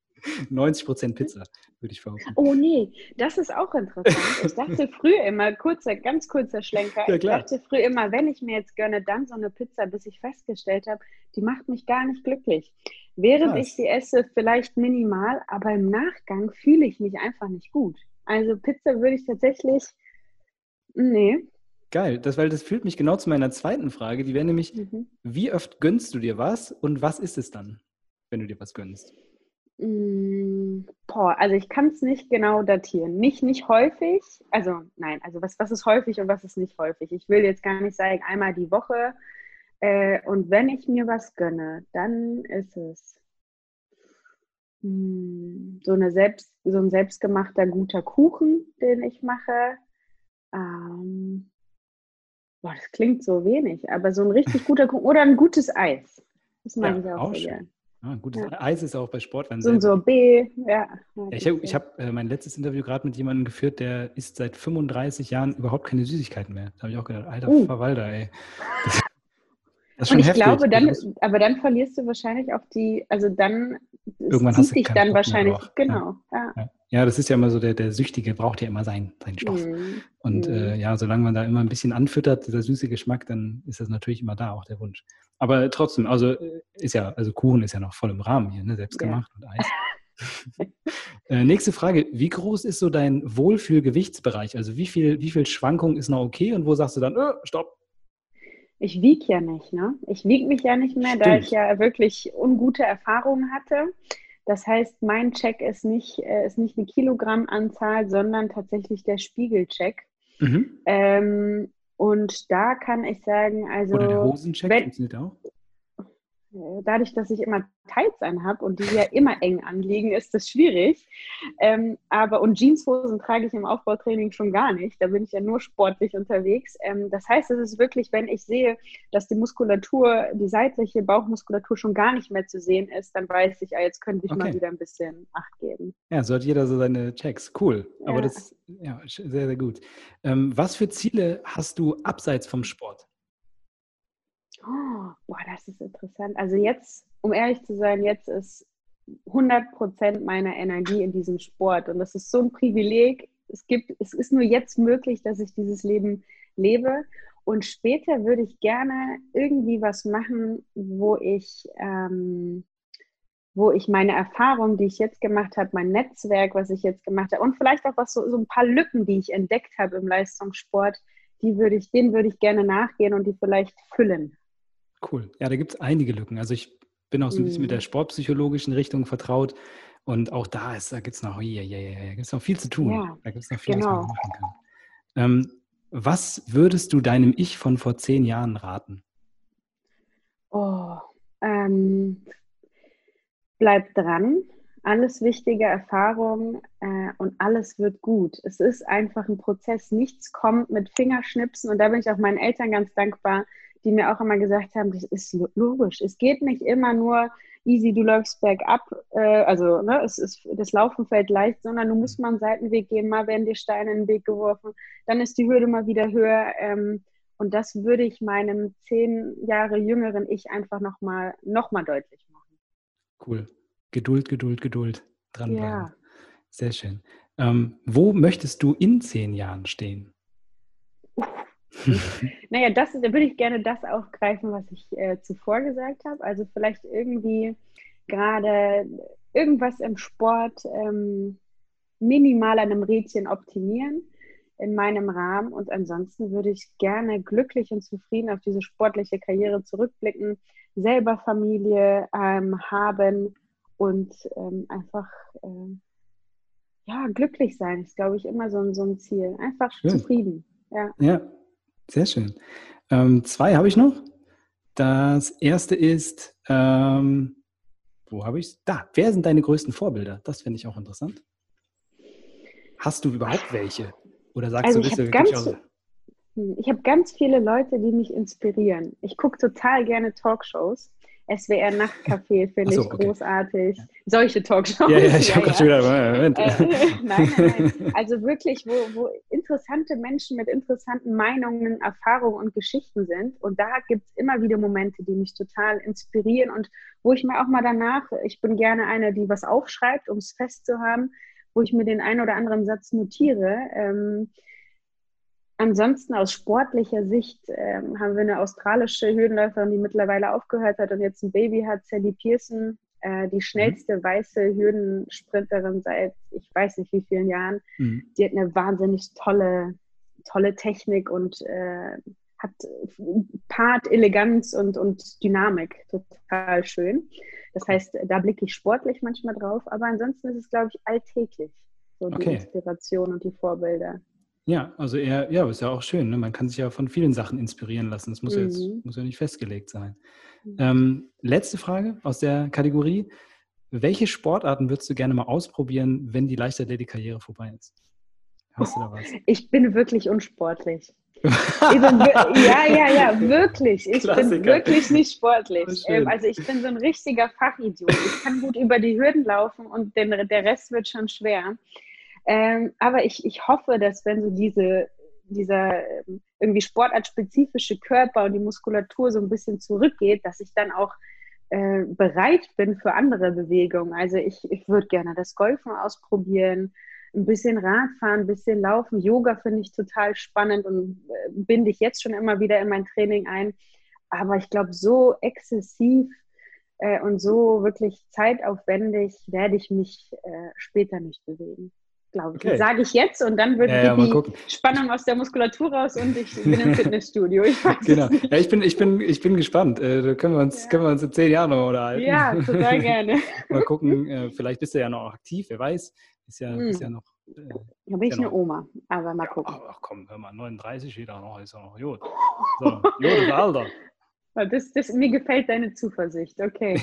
90% Pizza, würde ich behaupten. Oh nee, das ist auch interessant. Ich dachte früher immer, kurzer, ganz kurzer Schlenker, ja, ich dachte früher immer, wenn ich mir jetzt gönne, dann so eine Pizza, bis ich festgestellt habe, die macht mich gar nicht glücklich. Während Krass. ich sie esse, vielleicht minimal, aber im Nachgang fühle ich mich einfach nicht gut. Also Pizza würde ich tatsächlich, nee. Geil, das, weil das führt mich genau zu meiner zweiten Frage. Die wäre nämlich, mhm. wie oft gönnst du dir was und was ist es dann, wenn du dir was gönnst? Mm, boah, also ich kann es nicht genau datieren. Nicht, nicht häufig. Also nein, also was, was ist häufig und was ist nicht häufig? Ich will jetzt gar nicht sagen, einmal die Woche. Äh, und wenn ich mir was gönne, dann ist es hm, so, eine selbst, so ein selbstgemachter guter Kuchen, den ich mache. Ähm, boah, das klingt so wenig, aber so ein richtig guter Kuchen oder ein gutes Eis. Das mag ja, ich auch, auch sehr gerne. Ah, gutes ja. Eis ist auch bei Sportlern So ein Sorbet, ja. ja ich habe hab, äh, mein letztes Interview gerade mit jemandem geführt, der isst seit 35 Jahren überhaupt keine Süßigkeiten mehr. Da habe ich auch gedacht, alter uh. Verwalter, ey. Das [LAUGHS] und ich heftig. glaube, dann, aber dann verlierst du wahrscheinlich auch die, also dann Irgendwann du dich dann wahrscheinlich, genau. Ja. Ja. ja. das ist ja immer so, der, der Süchtige braucht ja immer seinen, seinen Stoff. Mhm. Und mhm. Äh, ja, solange man da immer ein bisschen anfüttert, dieser süße Geschmack, dann ist das natürlich immer da, auch der Wunsch. Aber trotzdem, also äh, ist ja, also Kuchen ist ja noch voll im Rahmen hier, ne? selbst gemacht ja. und Eis. [LAUGHS] äh, nächste Frage, wie groß ist so dein Wohlfühlgewichtsbereich? Also wie viel, wie viel Schwankung ist noch okay und wo sagst du dann, äh, stopp, ich wiege ja nicht, ne? Ich wiege mich ja nicht mehr, Stimmt. da ich ja wirklich ungute Erfahrungen hatte. Das heißt, mein Check ist nicht, äh, ist nicht eine Kilogrammanzahl, sondern tatsächlich der Spiegelcheck. Mhm. Ähm, und da kann ich sagen, also. Oder der Hosencheck funktioniert auch? Äh, dadurch, dass ich immer Tights anhabe und die ja immer eng anliegen, ist das schwierig. Ähm, aber und Jeanshosen trage ich im Aufbautraining schon gar nicht. Da bin ich ja nur sportlich unterwegs. Ähm, das heißt, es ist wirklich, wenn ich sehe, dass die Muskulatur, die seitliche Bauchmuskulatur schon gar nicht mehr zu sehen ist, dann weiß ich, ah, jetzt könnte ich okay. mal wieder ein bisschen Acht geben. Ja, so hat jeder so seine Checks. Cool. Ja. Aber das ist ja, sehr, sehr gut. Ähm, was für Ziele hast du abseits vom Sport? Oh, boah, das ist interessant. Also jetzt, um ehrlich zu sein, jetzt ist 100 Prozent meiner Energie in diesem Sport und das ist so ein Privileg. Es gibt, es ist nur jetzt möglich, dass ich dieses Leben lebe. Und später würde ich gerne irgendwie was machen, wo ich, ähm, wo ich meine Erfahrung, die ich jetzt gemacht habe, mein Netzwerk, was ich jetzt gemacht habe und vielleicht auch was so, so ein paar Lücken, die ich entdeckt habe im Leistungssport, die würde ich, denen würde ich gerne nachgehen und die vielleicht füllen. Cool. Ja, da gibt es einige Lücken. Also ich bin auch so ein bisschen mit der mhm. sportpsychologischen Richtung vertraut. Und auch da, ist, da gibt es noch, ja, ja, ja, gibt's noch viel zu tun. Ja, da gibt es noch viel, genau. was man machen kann. Ähm, was würdest du deinem Ich von vor zehn Jahren raten? Oh, ähm, bleib dran. Alles wichtige Erfahrung äh, und alles wird gut. Es ist einfach ein Prozess. Nichts kommt mit Fingerschnipsen und da bin ich auch meinen Eltern ganz dankbar die mir auch immer gesagt haben, das ist logisch. Es geht nicht immer nur easy, du läufst bergab, äh, also ne, es ist, das Laufen fällt leicht, sondern du musst mal einen Seitenweg gehen, mal werden dir Steine in den Weg geworfen, dann ist die Hürde mal wieder höher. Ähm, und das würde ich meinem zehn Jahre jüngeren Ich einfach nochmal noch mal deutlich machen. Cool. Geduld, Geduld, Geduld. Dranbleiben. Ja. Sehr schön. Ähm, wo möchtest du in zehn Jahren stehen? [LAUGHS] naja, das, da würde ich gerne das aufgreifen, was ich äh, zuvor gesagt habe. Also vielleicht irgendwie gerade irgendwas im Sport ähm, minimal an einem Rädchen optimieren in meinem Rahmen. Und ansonsten würde ich gerne glücklich und zufrieden auf diese sportliche Karriere zurückblicken, selber Familie ähm, haben und ähm, einfach äh, ja, glücklich sein. Ist, glaube ich, immer so ein, so ein Ziel. Einfach Schön. zufrieden. Ja. ja, sehr schön. Ähm, zwei habe ich noch. Das erste ist, ähm, wo habe ich es? Da, wer sind deine größten Vorbilder? Das finde ich auch interessant. Hast du überhaupt welche? Oder sagst also du, ich habe ganz, ich hab ganz viele Leute, die mich inspirieren. Ich gucke total gerne Talkshows. SWR Nachtcafé finde so, ich okay. großartig. Solche Talkshows. Ja, ja, ich habe [LAUGHS] ja, ja. schon wieder. Moment. Äh, [LAUGHS] nein, nein, nein. Also wirklich, wo, wo interessante Menschen mit interessanten Meinungen, Erfahrungen und Geschichten sind. Und da gibt es immer wieder Momente, die mich total inspirieren und wo ich mir auch mal danach, ich bin gerne eine, die was aufschreibt, um es festzuhaben, wo ich mir den einen oder anderen Satz notiere. Ähm, ansonsten aus sportlicher Sicht ähm, haben wir eine australische Hürdenläuferin, die mittlerweile aufgehört hat und jetzt ein Baby hat, Sally Pearson, äh, die schnellste mhm. weiße Hürdensprinterin seit ich weiß nicht wie vielen Jahren. Mhm. Die hat eine wahnsinnig tolle, tolle Technik und äh, hat Part Eleganz und, und Dynamik. Total schön. Das heißt, da blicke ich sportlich manchmal drauf, aber ansonsten ist es, glaube ich, alltäglich. So die okay. Inspiration und die Vorbilder. Ja, also eher, ja, ist ja auch schön. Ne? Man kann sich ja von vielen Sachen inspirieren lassen. Es muss, mhm. ja jetzt, muss ja nicht festgelegt sein. Mhm. Ähm, letzte Frage aus der Kategorie. Welche Sportarten würdest du gerne mal ausprobieren, wenn die Leichtathletik-Karriere vorbei ist? Hast du da was? [LAUGHS] Ich bin wirklich unsportlich. [LAUGHS] bin, ja, ja, ja, wirklich. Ich Klassiker. bin wirklich nicht sportlich. Ähm, also ich bin so ein richtiger Fachidiot. Ich kann gut über die Hürden laufen und den, der Rest wird schon schwer. Ähm, aber ich, ich hoffe, dass wenn so diese, dieser ähm, irgendwie sportartspezifische Körper und die Muskulatur so ein bisschen zurückgeht, dass ich dann auch äh, bereit bin für andere Bewegungen. Also ich, ich würde gerne das Golfen ausprobieren, ein bisschen Radfahren, ein bisschen Laufen. Yoga finde ich total spannend und äh, binde ich jetzt schon immer wieder in mein Training ein. Aber ich glaube, so exzessiv äh, und so wirklich zeitaufwendig werde ich mich äh, später nicht bewegen glaube ich. Okay. Das sage ich jetzt und dann wird ja, ja, die. Spannung aus der Muskulatur raus und ich bin im [LAUGHS] Fitnessstudio. Ich genau. Ja, ich bin, ich bin, ich bin gespannt. Äh, da können wir uns, können wir uns in zehn Jahren noch unterhalten. Ja, total [LAUGHS] gerne. Mal gucken, äh, vielleicht bist du ja noch aktiv, wer weiß. Ist ja, hm. ist ja noch. Äh, da bin ich eine Oma, aber mal gucken. Ach, komm, hör mal, 39 wieder noch, ist ja noch gut. So, gut, Alter. [LAUGHS] Das, das, mir gefällt deine Zuversicht, okay.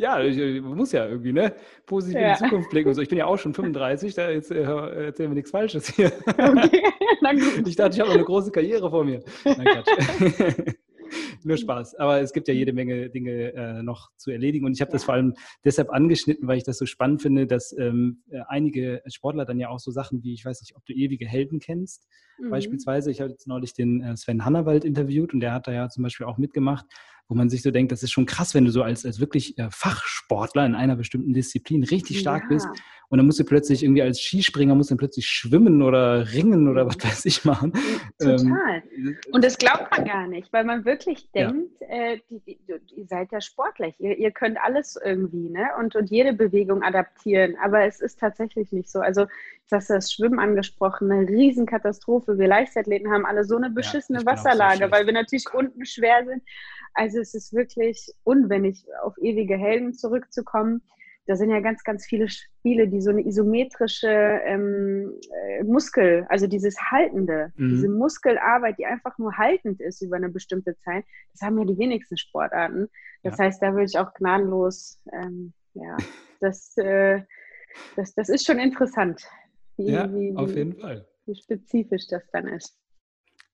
Ja, ich, ich muss ja irgendwie, ne? Positiv ja. in die Zukunft blicken und so. Ich bin ja auch schon 35, da jetzt äh, erzählen wir nichts Falsches hier. Okay, [LAUGHS] ich dachte, ich habe eine große Karriere vor mir. Nein, Quatsch. [LAUGHS] Nur Spaß. Aber es gibt ja jede Menge Dinge äh, noch zu erledigen. Und ich habe das vor allem deshalb angeschnitten, weil ich das so spannend finde, dass ähm, äh, einige Sportler dann ja auch so Sachen wie, ich weiß nicht, ob du ewige Helden kennst. Mhm. Beispielsweise, ich habe jetzt neulich den äh, Sven Hannawald interviewt und der hat da ja zum Beispiel auch mitgemacht wo man sich so denkt, das ist schon krass, wenn du so als, als wirklich äh, Fachsportler in einer bestimmten Disziplin richtig stark ja. bist und dann musst du plötzlich irgendwie als Skispringer musst dann plötzlich schwimmen oder ringen oder was weiß ich machen. Total. Ähm, und das glaubt man gar nicht, weil man wirklich denkt, ja. äh, die, die, ihr seid ja sportlich, ihr, ihr, könnt alles irgendwie ne? und, und jede Bewegung adaptieren, aber es ist tatsächlich nicht so. Also du hast das Schwimmen angesprochen, eine Riesenkatastrophe. Wir Leichtathleten haben alle so eine beschissene ja, Wasserlage, so weil wir natürlich unten schwer sind. Also es ist wirklich, und wenn ich auf ewige Helden zurückzukommen, da sind ja ganz, ganz viele Spiele, die so eine isometrische ähm, äh, Muskel, also dieses Haltende, mhm. diese Muskelarbeit, die einfach nur haltend ist über eine bestimmte Zeit, das haben ja die wenigsten Sportarten. Das ja. heißt, da würde ich auch gnadenlos, ähm, ja, [LAUGHS] das, äh, das, das ist schon interessant, wie, ja, wie, auf jeden Fall. wie spezifisch das dann ist.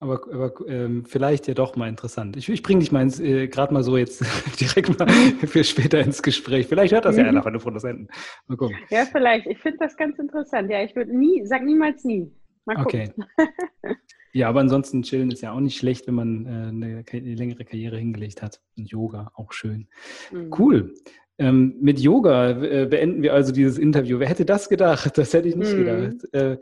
Aber, aber ähm, vielleicht ja doch mal interessant. Ich, ich bringe dich mal äh, gerade mal so jetzt [LAUGHS] direkt mal für später ins Gespräch. Vielleicht hört das mhm. ja einer von den Produzenten. Mal gucken. Ja, vielleicht. Ich finde das ganz interessant. Ja, ich würde nie, sag niemals nie. Mal gucken. Okay. [LAUGHS] ja, aber ansonsten chillen ist ja auch nicht schlecht, wenn man äh, eine, eine, längere Karriere hingelegt hat. Und Yoga, auch schön. Mhm. Cool. Ähm, mit Yoga äh, beenden wir also dieses Interview. Wer hätte das gedacht? Das hätte ich nicht mhm. gedacht. Äh,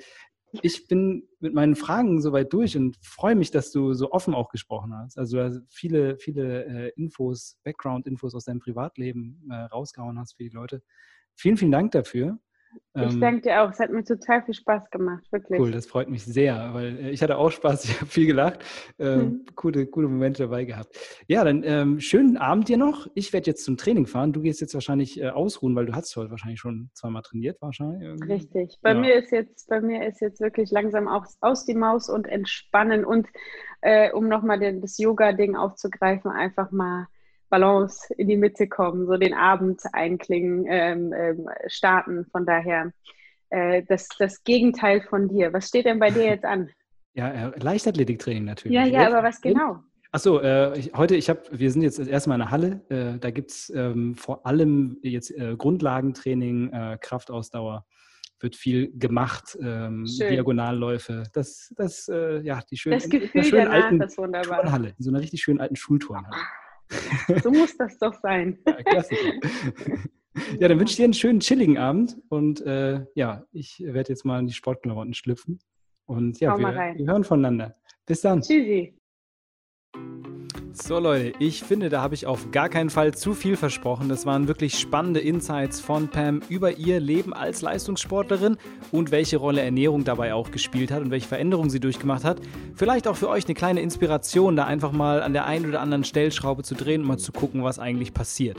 ich bin mit meinen Fragen soweit durch und freue mich, dass du so offen auch gesprochen hast. Also viele, viele äh, Infos, Background-Infos aus deinem Privatleben äh, rausgehauen hast für die Leute. Vielen, vielen Dank dafür. Ich ähm, danke dir auch. Es hat mir total viel Spaß gemacht, wirklich. Cool, das freut mich sehr, weil äh, ich hatte auch Spaß, ich habe viel gelacht, äh, mhm. coole, coole Momente dabei gehabt. Ja, dann ähm, schönen Abend dir noch. Ich werde jetzt zum Training fahren. Du gehst jetzt wahrscheinlich äh, ausruhen, weil du hast heute wahrscheinlich schon zweimal trainiert, wahrscheinlich. Irgendwie. Richtig. Bei ja. mir ist jetzt, bei mir ist jetzt wirklich langsam auch aus die Maus und entspannen und äh, um nochmal das Yoga-Ding aufzugreifen, einfach mal Balance in die Mitte kommen, so den Abend einklingen, ähm, ähm, starten. Von daher äh, das, das Gegenteil von dir. Was steht denn bei dir jetzt an? Ja, äh, Leichtathletiktraining natürlich. Ja, ja, aber was genau? Achso, äh, ich, heute, ich habe, wir sind jetzt erstmal in der Halle. Äh, da gibt es ähm, vor allem jetzt äh, Grundlagentraining, äh, Kraftausdauer wird viel gemacht, ähm, Diagonalläufe. Das, das, äh, ja, die schönen, das Gefühl schönen alten ist wunderbar. Turnhalle, in so einer richtig schönen alten Schulturnhalle. So muss das doch sein. [LAUGHS] Ja. Ja, dann wünsche ich dir einen schönen, chilligen Abend und äh, ja, ich werde jetzt mal in die Sportklamotten schlüpfen und ja, wir, wir, hören voneinander. Bis dann. Tschüssi. So Leute, ich finde, da habe ich auf gar keinen Fall zu viel versprochen. Das waren wirklich spannende Insights von Pam über ihr Leben als Leistungssportlerin und welche Rolle Ernährung dabei auch gespielt hat und welche Veränderungen sie durchgemacht hat. Vielleicht auch für euch eine kleine Inspiration, da einfach mal an der einen oder anderen Stellschraube zu drehen und mal zu gucken, was eigentlich passiert.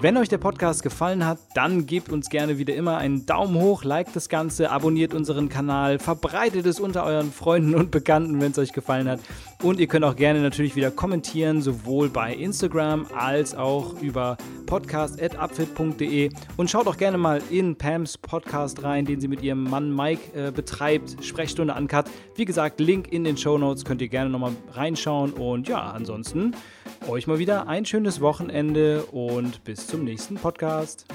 Wenn euch der Podcast gefallen hat, dann gebt uns gerne wieder immer einen Daumen hoch, liked das Ganze, abonniert unseren Kanal, verbreitet es unter euren Freunden und Bekannten, wenn es euch gefallen hat. Und ihr könnt auch gerne natürlich wieder kommentieren, sowohl bei Instagram als auch über podcast.upfit.de. Und schaut auch gerne mal in Pams Podcast rein, den sie mit ihrem Mann Mike äh, betreibt, Sprechstunde Uncut. Wie gesagt, Link in den Show Notes könnt ihr gerne nochmal reinschauen. Und ja, ansonsten euch mal wieder ein schönes Wochenende und bis zum nächsten Podcast.